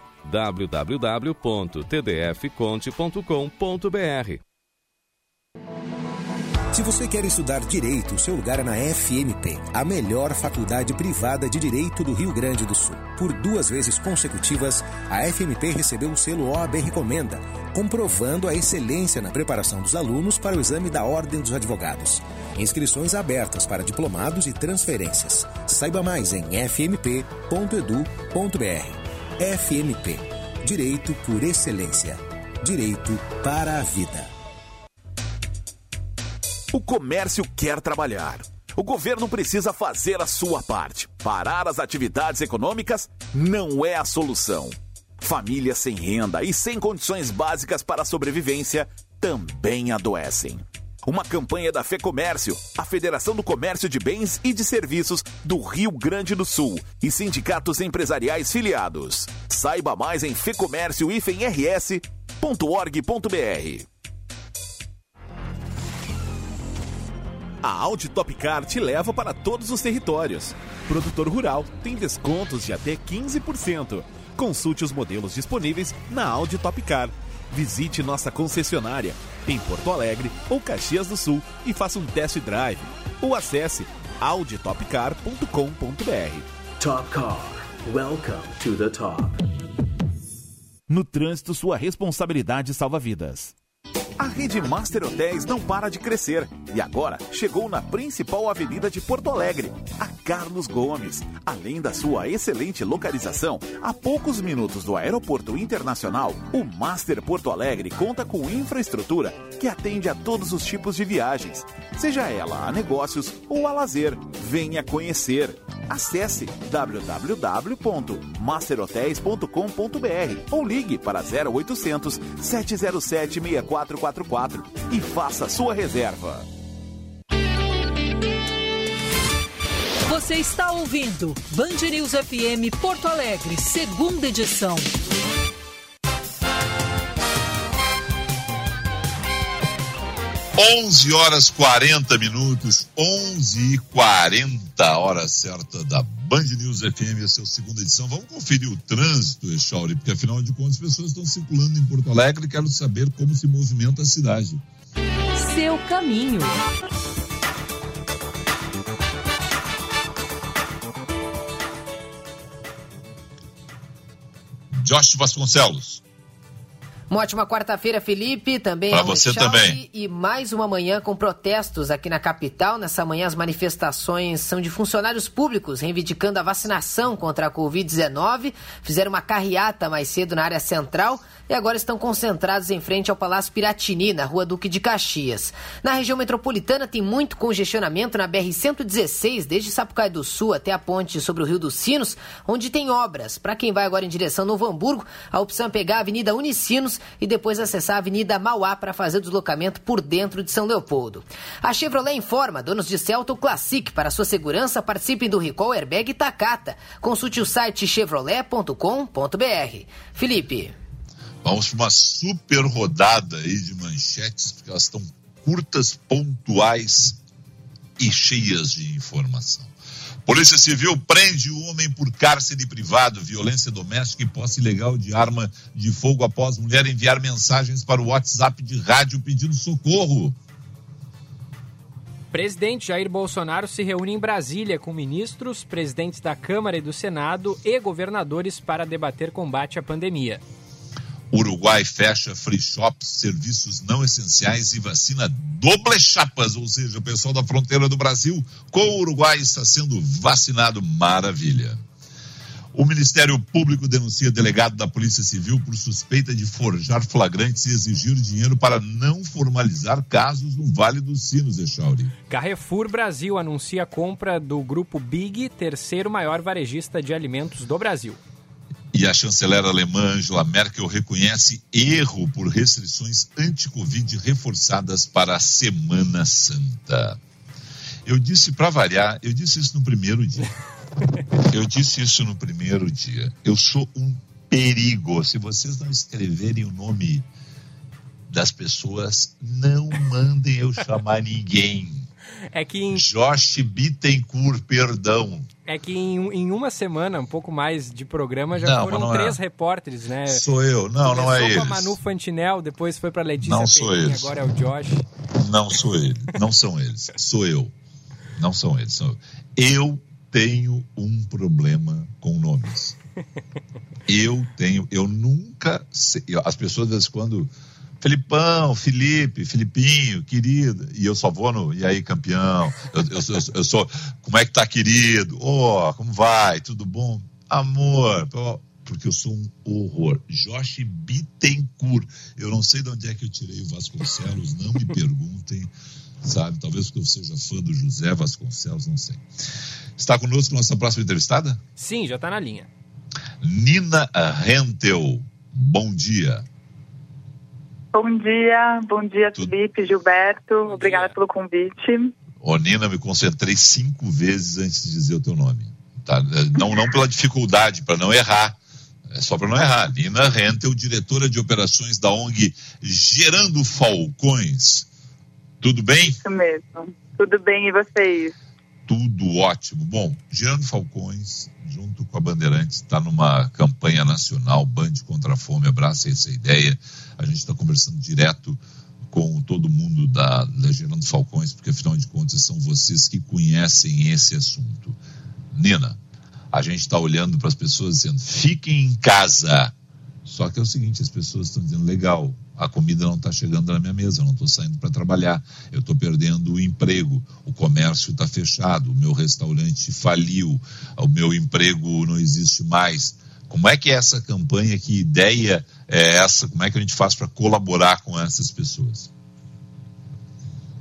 www.tdfconte.com.br. Se você quer estudar direito, seu lugar é na FMP, a melhor faculdade privada de direito do Rio Grande do Sul. Por duas vezes consecutivas, a FMP recebeu o selo OAB Recomenda, comprovando a excelência na preparação dos alunos para o exame da Ordem dos Advogados. Inscrições abertas para diplomados e transferências. Saiba mais em fmp.edu.br. FMP Direito por Excelência. Direito para a vida. O comércio quer trabalhar. O governo precisa fazer a sua parte. Parar as atividades econômicas não é a solução. Famílias sem renda e sem condições básicas para a sobrevivência também adoecem. Uma campanha da FEComércio, a Federação do Comércio de Bens e de Serviços do Rio Grande do Sul e sindicatos empresariais filiados. Saiba mais em fecomércio-rs.org.br. A Audi Top Car te leva para todos os territórios. Produtor rural tem descontos de até 15%. Consulte os modelos disponíveis na Audi Top Car visite nossa concessionária em Porto Alegre ou Caxias do Sul e faça um test drive. Ou acesse auditopcar.com.br. Top Car. Welcome to the top. No trânsito, sua responsabilidade salva vidas. A rede Master Hotéis não para de crescer e agora chegou na principal avenida de Porto Alegre, a Carlos Gomes. Além da sua excelente localização, a poucos minutos do Aeroporto Internacional, o Master Porto Alegre conta com infraestrutura que atende a todos os tipos de viagens, seja ela a negócios ou a lazer. Venha conhecer. Acesse www.masterhotels.com.br ou ligue para 0800 707 6444 e faça sua reserva. Você está ouvindo Band News FM Porto Alegre, segunda edição. Onze horas 40 minutos, 11 e 40, hora certa da Band News FM, essa é a segunda edição. Vamos conferir o trânsito, Echauri, porque afinal de contas as pessoas estão circulando em Porto Alegre e quero saber como se movimenta a cidade. Seu caminho. Josh Vasconcelos. Uma ótima quarta-feira, Felipe. Também para você também. E mais uma manhã com protestos aqui na capital. Nessa manhã, as manifestações são de funcionários públicos reivindicando a vacinação contra a Covid-19. Fizeram uma carreata mais cedo na área central e agora estão concentrados em frente ao Palácio Piratini, na rua Duque de Caxias. Na região metropolitana tem muito congestionamento na BR-116, desde Sapucaí do Sul até a ponte sobre o Rio dos Sinos, onde tem obras. Para quem vai agora em direção Novo Hamburgo, a opção é pegar a Avenida Unicinos e depois acessar a Avenida Mauá para fazer o deslocamento por dentro de São Leopoldo. A Chevrolet informa, donos de Celta Classic, para sua segurança, participem do Recall Airbag Takata. Consulte o site chevrolet.com.br. Felipe. Vamos para uma super rodada aí de manchetes, porque elas estão curtas, pontuais e cheias de informação. Polícia Civil prende o homem por cárcere privado, violência doméstica e posse ilegal de arma de fogo após mulher enviar mensagens para o WhatsApp de rádio pedindo socorro. Presidente Jair Bolsonaro se reúne em Brasília com ministros, presidentes da Câmara e do Senado e governadores para debater combate à pandemia. Uruguai fecha free shops, serviços não essenciais e vacina doble chapas, ou seja, o pessoal da fronteira do Brasil com o Uruguai está sendo vacinado. Maravilha. O Ministério Público denuncia delegado da Polícia Civil por suspeita de forjar flagrantes e exigir dinheiro para não formalizar casos no Vale dos Sinos, Echauri. Carrefour Brasil anuncia a compra do grupo Big, terceiro maior varejista de alimentos do Brasil. E a chanceler alemã Angela Merkel reconhece erro por restrições anti-Covid reforçadas para a Semana Santa. Eu disse para variar, eu disse isso no primeiro dia. (laughs) Eu disse isso no primeiro dia. Eu sou um perigo. Se vocês não escreverem o nome das pessoas, não mandem eu chamar ninguém. É que em... Josh Bittencourt, perdão. É que em, em, uma semana, um pouco mais de programa, já não, foram três é. repórteres, né? Sou eu. Não, Começou não é ele. com a Manu Fantinel, depois foi para Letícia não sou eles. agora é o Josh. Não sou ele. Não são eles. Sou eu. Não são eles. Sou eu. eu tenho um problema com nomes. (laughs) Eu tenho. Eu nunca. Sei, as pessoas, às vezes, quando Felipão, Felipe, Filipinho, querido. E eu só vou no. E aí, campeão? Eu, eu, eu, eu sou. Como é que tá, querido? Ô, oh, como vai? Tudo bom? Amor. Porque eu sou um horror. Josh Bittencourt. Eu não sei de onde é que eu tirei o Vasconcelos, não me perguntem, sabe? Talvez porque eu seja fã do José Vasconcelos, não sei. Está conosco nossa próxima entrevistada? Sim, já está na linha. Nina Rentel. Bom dia. Bom dia, bom dia, Tudo... Felipe, Gilberto. Bom Obrigada dia. pelo convite. Ô, Nina, me concentrei cinco vezes antes de dizer o teu nome. Tá? Não, não pela dificuldade, para não errar. É só para não errar. Nina Rentel, diretora de operações da ONG Gerando Falcões. Tudo bem? Isso mesmo. Tudo bem, e vocês? Tudo ótimo. Bom, Gerando Falcões, junto com a Bandeirantes, está numa campanha nacional, Band contra a Fome, abraça essa ideia a gente está conversando direto com todo mundo da, da Gerando Falcões, porque afinal de contas são vocês que conhecem esse assunto. Nina, a gente está olhando para as pessoas dizendo: fiquem em casa. Só que é o seguinte: as pessoas estão dizendo, legal, a comida não está chegando na minha mesa, eu não estou saindo para trabalhar, eu estou perdendo o emprego, o comércio está fechado, o meu restaurante faliu, o meu emprego não existe mais. Como é que é essa campanha? Que ideia é essa? Como é que a gente faz para colaborar com essas pessoas?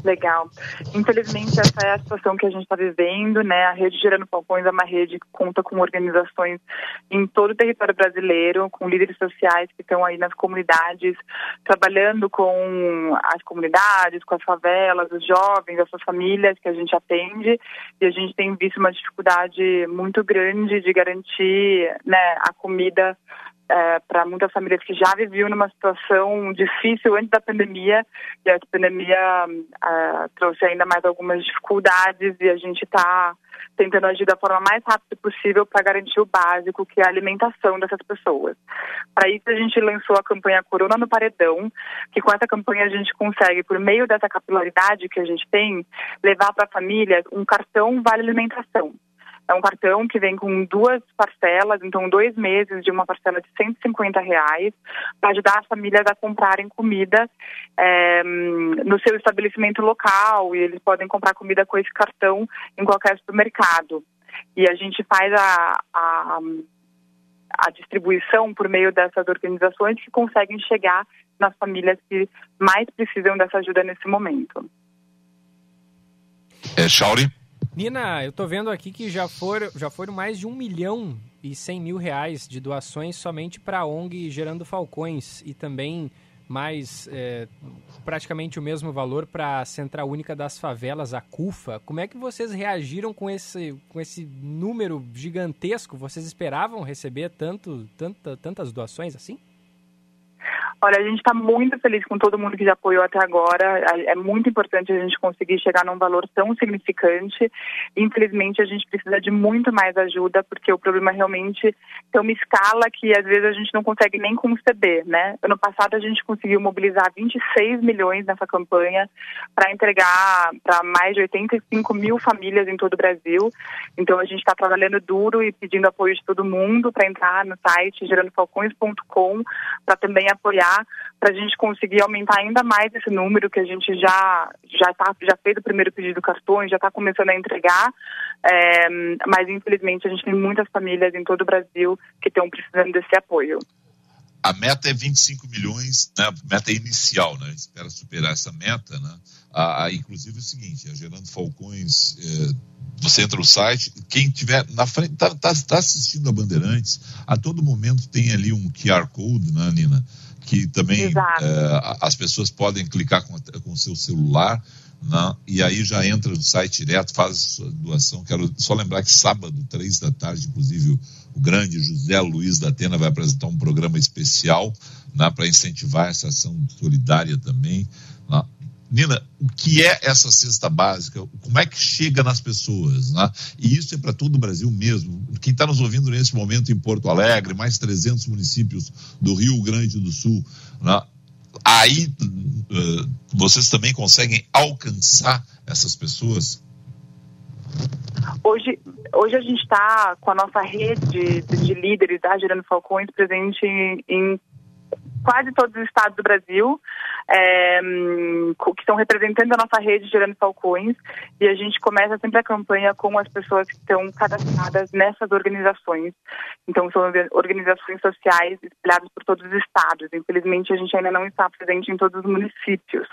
Legal. Infelizmente, essa é a situação que a gente está vivendo, né? A Rede Gerando Falcões é uma rede que conta com organizações em todo o território brasileiro, com líderes sociais que estão aí nas comunidades, trabalhando com as comunidades, com as favelas, os jovens, as suas famílias que a gente atende. E a gente tem visto uma dificuldade muito grande de garantir né, a comida é, para muitas famílias que já viviam numa situação difícil antes da pandemia e a pandemia é, trouxe ainda mais algumas dificuldades e a gente está tentando agir da forma mais rápida possível para garantir o básico, que é a alimentação dessas pessoas. Para isso, a gente lançou a campanha Corona no Paredão, que com essa campanha a gente consegue, por meio dessa capilaridade que a gente tem, levar para a família um cartão Vale Alimentação. É um cartão que vem com duas parcelas, então dois meses de uma parcela de 150 reais, para ajudar as famílias a comprarem comida é, no seu estabelecimento local e eles podem comprar comida com esse cartão em qualquer supermercado. E a gente faz a, a, a distribuição por meio dessas organizações que conseguem chegar nas famílias que mais precisam dessa ajuda nesse momento. É, Chauri? Nina, eu tô vendo aqui que já foram, já foram mais de um milhão e cem mil reais de doações somente para a ONG Gerando Falcões e também mais é, praticamente o mesmo valor para a Central Única das Favelas, a CUFA. Como é que vocês reagiram com esse, com esse número gigantesco? Vocês esperavam receber tanto, tanta, tantas doações assim? Olha, a gente está muito feliz com todo mundo que já apoiou até agora. É muito importante a gente conseguir chegar num valor tão significante. Infelizmente, a gente precisa de muito mais ajuda, porque o problema realmente tem uma escala que às vezes a gente não consegue nem conceber, né? Ano passado a gente conseguiu mobilizar 26 milhões nessa campanha para entregar para mais de 85 mil famílias em todo o Brasil. Então a gente está trabalhando duro e pedindo apoio de todo mundo para entrar no site gerandofalcões.com para também apoiar para a gente conseguir aumentar ainda mais esse número que a gente já já tá, já fez o primeiro pedido do cartão, já está começando a entregar, é, mas infelizmente a gente tem muitas famílias em todo o Brasil que estão precisando desse apoio. A meta é 25 milhões, né? Meta inicial, né? Espera superar essa meta, né? Ah, inclusive é o seguinte, a Gerando Falcões, é, você entra no site, quem tiver na frente, está tá, tá assistindo a Bandeirantes, a todo momento tem ali um QR Code, né, Nina? que também é, as pessoas podem clicar com, com o seu celular né, e aí já entra no site direto, faz sua doação. Quero só lembrar que sábado, três da tarde, inclusive, o, grande José Luiz da Atena vai apresentar um programa especial né, para incentivar essa ação solidária também. Né. Nina, o que é essa cesta básica? Como é que chega nas pessoas? Né? E isso é para todo o Brasil mesmo. Quem está nos ouvindo nesse momento em Porto Alegre, mais 300 municípios do Rio Grande do Sul, né? aí uh, vocês também conseguem alcançar essas pessoas? Hoje, hoje a gente está com a nossa rede de, de líderes da Gerando Falcões presente em, em quase todos os estados do Brasil é, que estão representando a nossa rede Gerando Falcões e a gente começa sempre a campanha com as pessoas que estão cadastradas nessas organizações. Então são organizações sociais espalhadas por todos os estados. Infelizmente a gente ainda não está presente em todos os municípios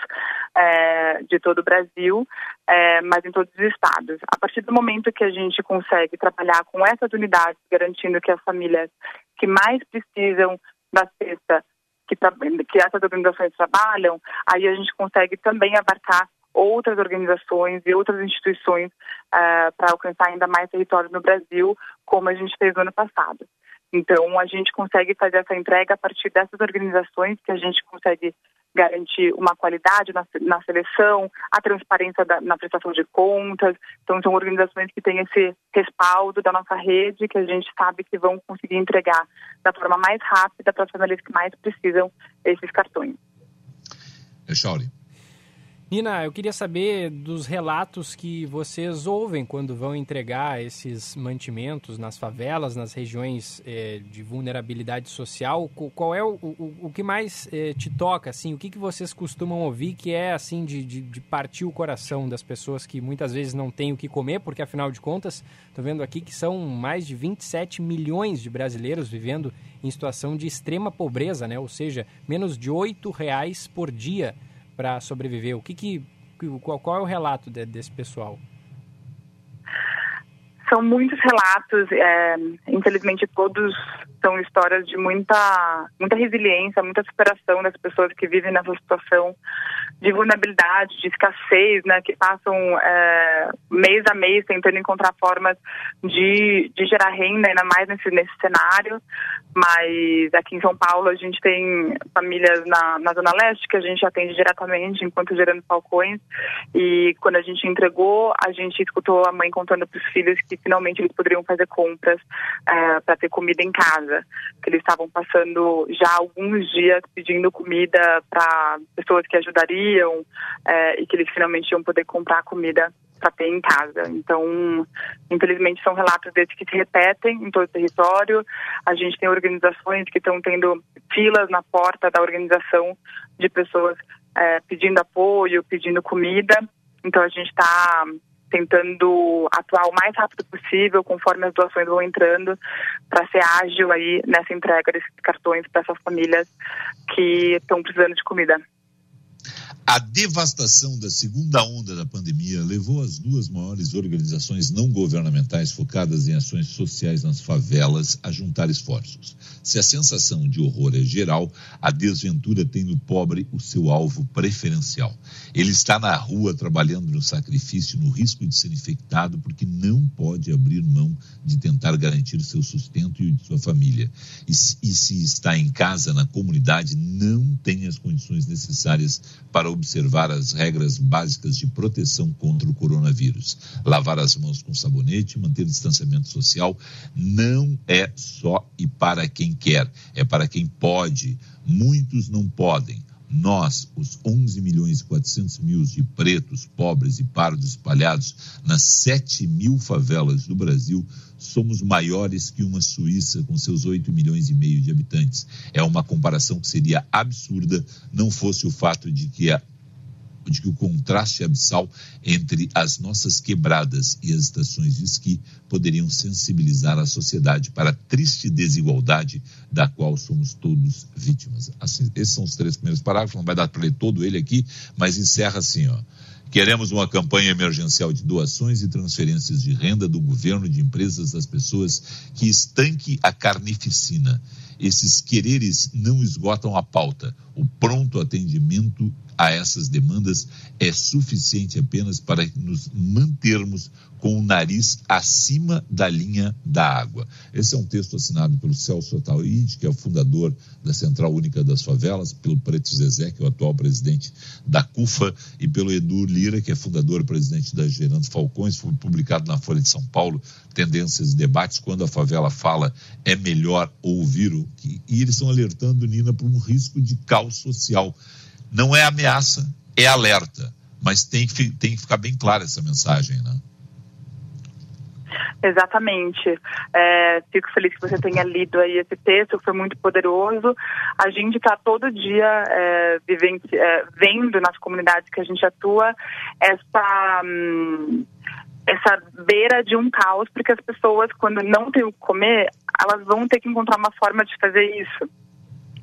é, de todo o Brasil, é, mas em todos os estados. A partir do momento que a gente consegue trabalhar com essas unidades, garantindo que as famílias que mais precisam da cesta que, que essas organizações trabalham, aí a gente consegue também abarcar outras organizações e outras instituições uh, para alcançar ainda mais território no Brasil, como a gente fez no ano passado. Então, a gente consegue fazer essa entrega a partir dessas organizações que a gente consegue garantir uma qualidade na, na seleção, a transparência da, na prestação de contas. Então, são organizações que têm esse respaldo da nossa rede, que a gente sabe que vão conseguir entregar da forma mais rápida para as famílias que mais precisam esses cartões. É. Nina, eu queria saber dos relatos que vocês ouvem quando vão entregar esses mantimentos nas favelas, nas regiões eh, de vulnerabilidade social. Qual é o, o, o que mais eh, te toca, assim? O que, que vocês costumam ouvir que é, assim, de, de, de, partir o coração das pessoas que muitas vezes não têm o que comer, porque, afinal de contas, estou vendo aqui que são mais de 27 milhões de brasileiros vivendo em situação de extrema pobreza, né? Ou seja, menos de R$ reais por dia para sobreviver? O que, que qual, qual, é o relato de, desse pessoal? São muitos relatos, é, infelizmente todos são histórias de muita, muita resiliência, muita superação das pessoas que vivem nessa situação de vulnerabilidade, de escassez, né, que passam é, mês a mês tentando encontrar formas de, de gerar renda, ainda mais nesse, nesse cenário. Mas aqui em São Paulo a gente tem famílias na, na Zona Leste que a gente atende diretamente enquanto gerando falcões. E quando a gente entregou, a gente escutou a mãe contando para os filhos que finalmente eles poderiam fazer compras é, para ter comida em casa. Que eles estavam passando já alguns dias pedindo comida para pessoas que ajudariam é, e que eles finalmente iam poder comprar comida para ter em casa. Então, infelizmente, são relatos desses que se repetem em todo o território. A gente tem organizações que estão tendo filas na porta da organização de pessoas é, pedindo apoio, pedindo comida. Então, a gente está tentando atuar o mais rápido possível, conforme as doações vão entrando, para ser ágil aí nessa entrega desses cartões para essas famílias que estão precisando de comida. A devastação da segunda onda da pandemia levou as duas maiores organizações não governamentais focadas em ações sociais nas favelas a juntar esforços. Se a sensação de horror é geral, a desventura tem no pobre o seu alvo preferencial. Ele está na rua trabalhando no sacrifício, no risco de ser infectado, porque não pode abrir mão de tentar garantir seu sustento e o de sua família. E, e se está em casa, na comunidade, não tem as condições necessárias para observar as regras básicas de proteção contra o coronavírus. Lavar as mãos com sabonete, manter distanciamento social, não é só e para quem quer, é para quem pode. Muitos não podem. Nós, os 11 milhões e 400 mil de pretos, pobres e pardos espalhados nas 7 mil favelas do Brasil, somos maiores que uma Suíça com seus 8 milhões e meio de habitantes. É uma comparação que seria absurda não fosse o fato de que a de que o contraste abissal entre as nossas quebradas e as estações de esqui poderiam sensibilizar a sociedade para a triste desigualdade da qual somos todos vítimas. Assim, esses são os três primeiros parágrafos, não vai dar para ler todo ele aqui, mas encerra assim, ó. Queremos uma campanha emergencial de doações e transferências de renda do governo, de empresas, das pessoas que estanque a carnificina. Esses quereres não esgotam a pauta. O pronto atendimento a essas demandas é suficiente apenas para nos mantermos com o nariz acima da linha da água. Esse é um texto assinado pelo Celso Ataíde, que é o fundador da Central Única das Favelas, pelo Preto Zezé, que é o atual presidente da CUFA, e pelo Edu Lira, que é fundador e presidente da Gerando Falcões. Foi publicado na Folha de São Paulo, Tendências e Debates, quando a favela fala é melhor ouvir o que... E eles estão alertando, Nina, para um risco de caos social não é ameaça, é alerta. Mas tem que, tem que ficar bem clara essa mensagem, né? Exatamente. É, fico feliz que você tenha lido aí esse texto, foi muito poderoso. A gente está todo dia é, vivendo, é, vendo nas comunidades que a gente atua essa, hum, essa beira de um caos, porque as pessoas, quando não têm o que comer, elas vão ter que encontrar uma forma de fazer isso.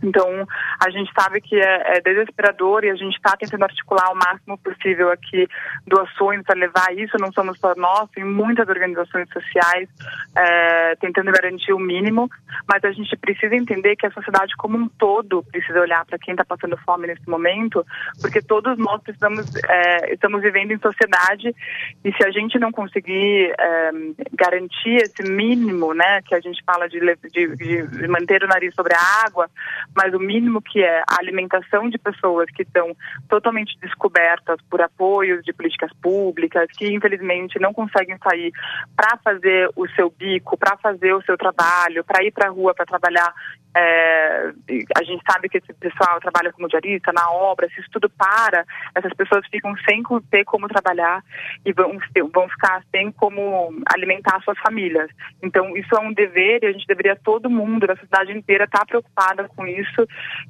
Então, a gente sabe que é, é desesperador e a gente está tentando articular o máximo possível aqui doações para levar isso. Não somos só nós, tem muitas organizações sociais é, tentando garantir o mínimo, mas a gente precisa entender que a sociedade como um todo precisa olhar para quem está passando fome nesse momento, porque todos nós precisamos, é, estamos vivendo em sociedade e se a gente não conseguir é, garantir esse mínimo, né, que a gente fala de, de, de manter o nariz sobre a água, mas o mínimo que é a alimentação de pessoas que estão totalmente descobertas por apoios de políticas públicas, que infelizmente não conseguem sair para fazer o seu bico, para fazer o seu trabalho, para ir para a rua para trabalhar é, a gente sabe que esse pessoal trabalha como diarista, na obra, se isso tudo para, essas pessoas ficam sem ter como trabalhar e vão, vão ficar sem como alimentar suas famílias. Então, isso é um dever e a gente deveria, todo mundo da sociedade inteira, estar tá preocupada com isso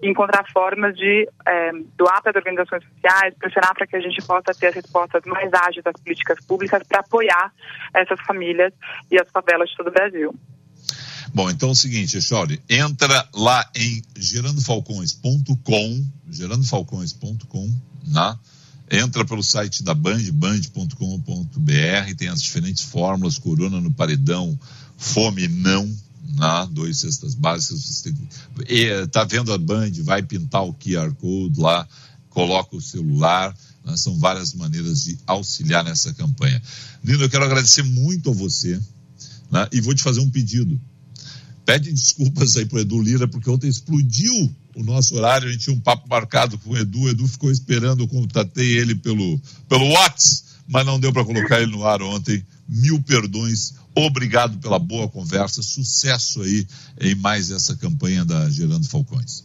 e encontrar formas de é, doar para as organizações sociais, pressionar para que a gente possa ter as respostas mais ágeis das políticas públicas para apoiar essas famílias e as favelas de todo o Brasil. Bom, então é o seguinte, Chauri, entra lá em gerandofalcões.com, gerandofalcões.com, né? Entra pelo site da Band, band.com.br, tem as diferentes fórmulas, corona no paredão, fome não, né? dois cestas básicas. Você tá vendo a Band, vai pintar o QR Code lá, coloca o celular, né? são várias maneiras de auxiliar nessa campanha. Nino, eu quero agradecer muito a você né? e vou te fazer um pedido pede desculpas aí pro Edu Lira, porque ontem explodiu o nosso horário, a gente tinha um papo marcado com o Edu, o Edu ficou esperando, eu contatei ele pelo, pelo WhatsApp, mas não deu para colocar ele no ar ontem. Mil perdões, obrigado pela boa conversa, sucesso aí em mais essa campanha da Gerando Falcões.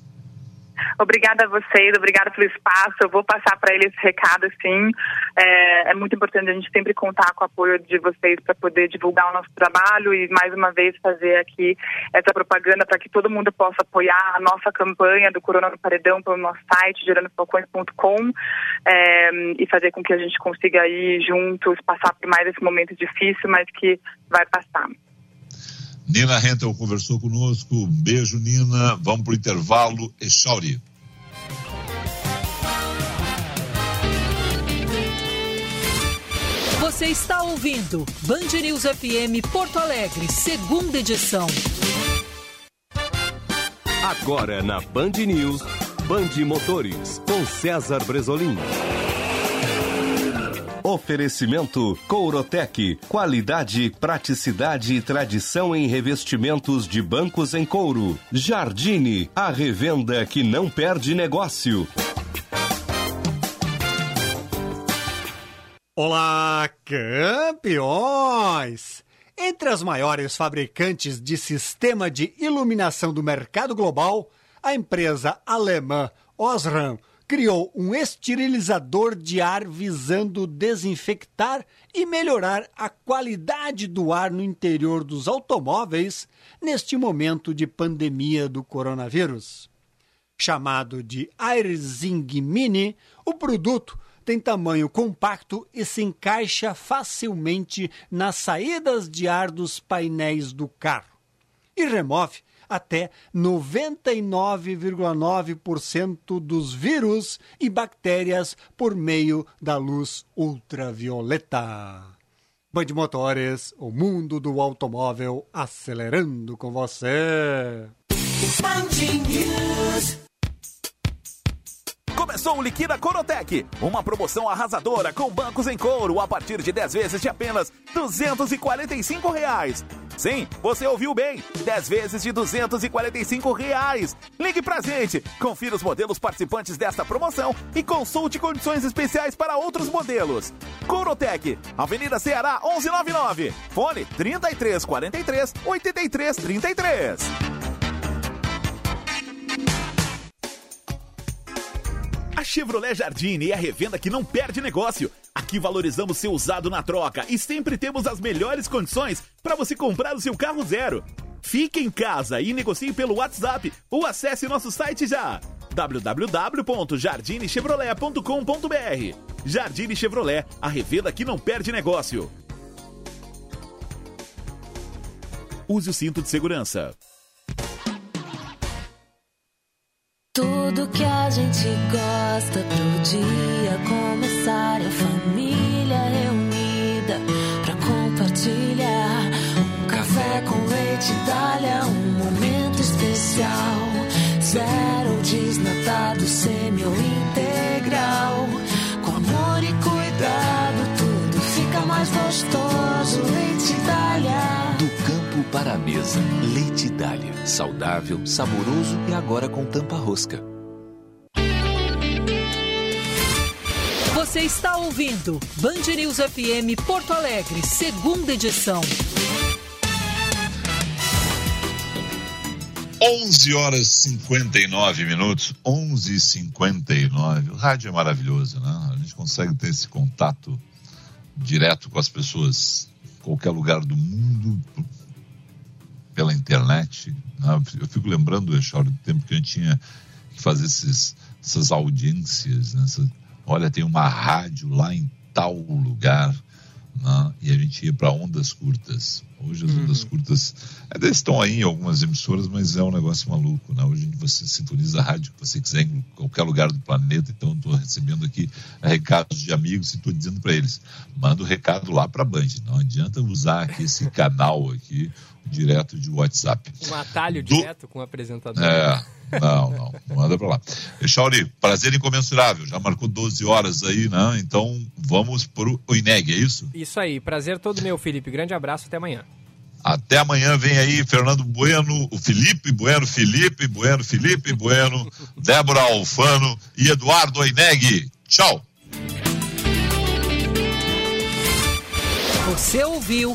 Obrigada a vocês, obrigada pelo espaço. Eu vou passar para eles esse recado, sim. É, é, muito importante a gente sempre contar com o apoio de vocês para poder divulgar o nosso trabalho e, mais uma vez, fazer aqui essa propaganda para que todo mundo possa apoiar a nossa campanha do Corona no Paredão pelo nosso site, gerandofalcões.com, é, e fazer com que a gente consiga ir juntos passar por mais esse momento difícil, mas que vai passar. Nina Hentel conversou conosco. Um beijo, Nina. Vamos para o intervalo. Echauri. Você está ouvindo Band News FM Porto Alegre, segunda edição. Agora na Band News, Band Motores, com César Bresolim. Oferecimento Courotec. Qualidade, praticidade e tradição em revestimentos de bancos em couro. Jardine, a revenda que não perde negócio. Olá, campeões! Entre as maiores fabricantes de sistema de iluminação do mercado global, a empresa alemã Osram criou um esterilizador de ar visando desinfectar e melhorar a qualidade do ar no interior dos automóveis neste momento de pandemia do coronavírus. Chamado de AirZing Mini, o produto tem tamanho compacto e se encaixa facilmente nas saídas de ar dos painéis do carro e remove até 99,9% dos vírus e bactérias por meio da luz ultravioleta. Band Motores, o mundo do automóvel acelerando com você. Começou o Liquida Corotec, uma promoção arrasadora com bancos em couro a partir de 10 vezes de apenas 245 reais. Sim, você ouviu bem, 10 vezes de 245 reais. Ligue pra gente, confira os modelos participantes desta promoção e consulte condições especiais para outros modelos. Corotec, Avenida Ceará 1199, fone 3343 8333. Chevrolet Jardine é a revenda que não perde negócio. Aqui valorizamos seu usado na troca e sempre temos as melhores condições para você comprar o seu carro zero. Fique em casa e negocie pelo WhatsApp ou acesse nosso site já www.jardinechevrolet.com.br. Jardine Chevrolet, a revenda que não perde negócio. Use o cinto de segurança. Tudo que a gente gosta pro dia começar, a família reunida pra compartilhar. Um café com leite Itália, um momento especial. Zero desnatado, semi ou integral. Com amor e cuidado, tudo fica mais gostoso. Leite Itália. Do campo para a mesa, Leite Dália. Saudável, saboroso e agora com tampa rosca. Você está ouvindo Band News FM Porto Alegre, segunda edição. 11 horas 59 minutos, 11 e 59 O rádio é maravilhoso, né? A gente consegue ter esse contato direto com as pessoas, em qualquer lugar do mundo, pela internet. Né? Eu fico lembrando, Echauro, do tempo que a gente tinha que fazer esses, essas audiências. Né? Olha, tem uma rádio lá em tal lugar. Né? E a gente ia para ondas curtas. Hoje as ondas uhum. curtas ainda estão aí em algumas emissoras, mas é um negócio maluco. Né? Hoje você sintoniza a rádio que você quiser em qualquer lugar do planeta. Então estou recebendo aqui recados de amigos e estou dizendo para eles: manda o recado lá para a Band. Não adianta usar aqui esse canal aqui direto de WhatsApp. Um atalho Do... direto com o apresentador. É, não, não, manda para lá. Chauri, prazer incomensurável, já marcou 12 horas aí, né? Então vamos pro INEG, é isso? Isso aí, prazer todo meu, Felipe. Grande abraço, até amanhã. Até amanhã vem aí Fernando Bueno, o Felipe Bueno, Felipe Bueno, Felipe Bueno, (laughs) Débora Alfano e Eduardo Oineg. Tchau. Você ouviu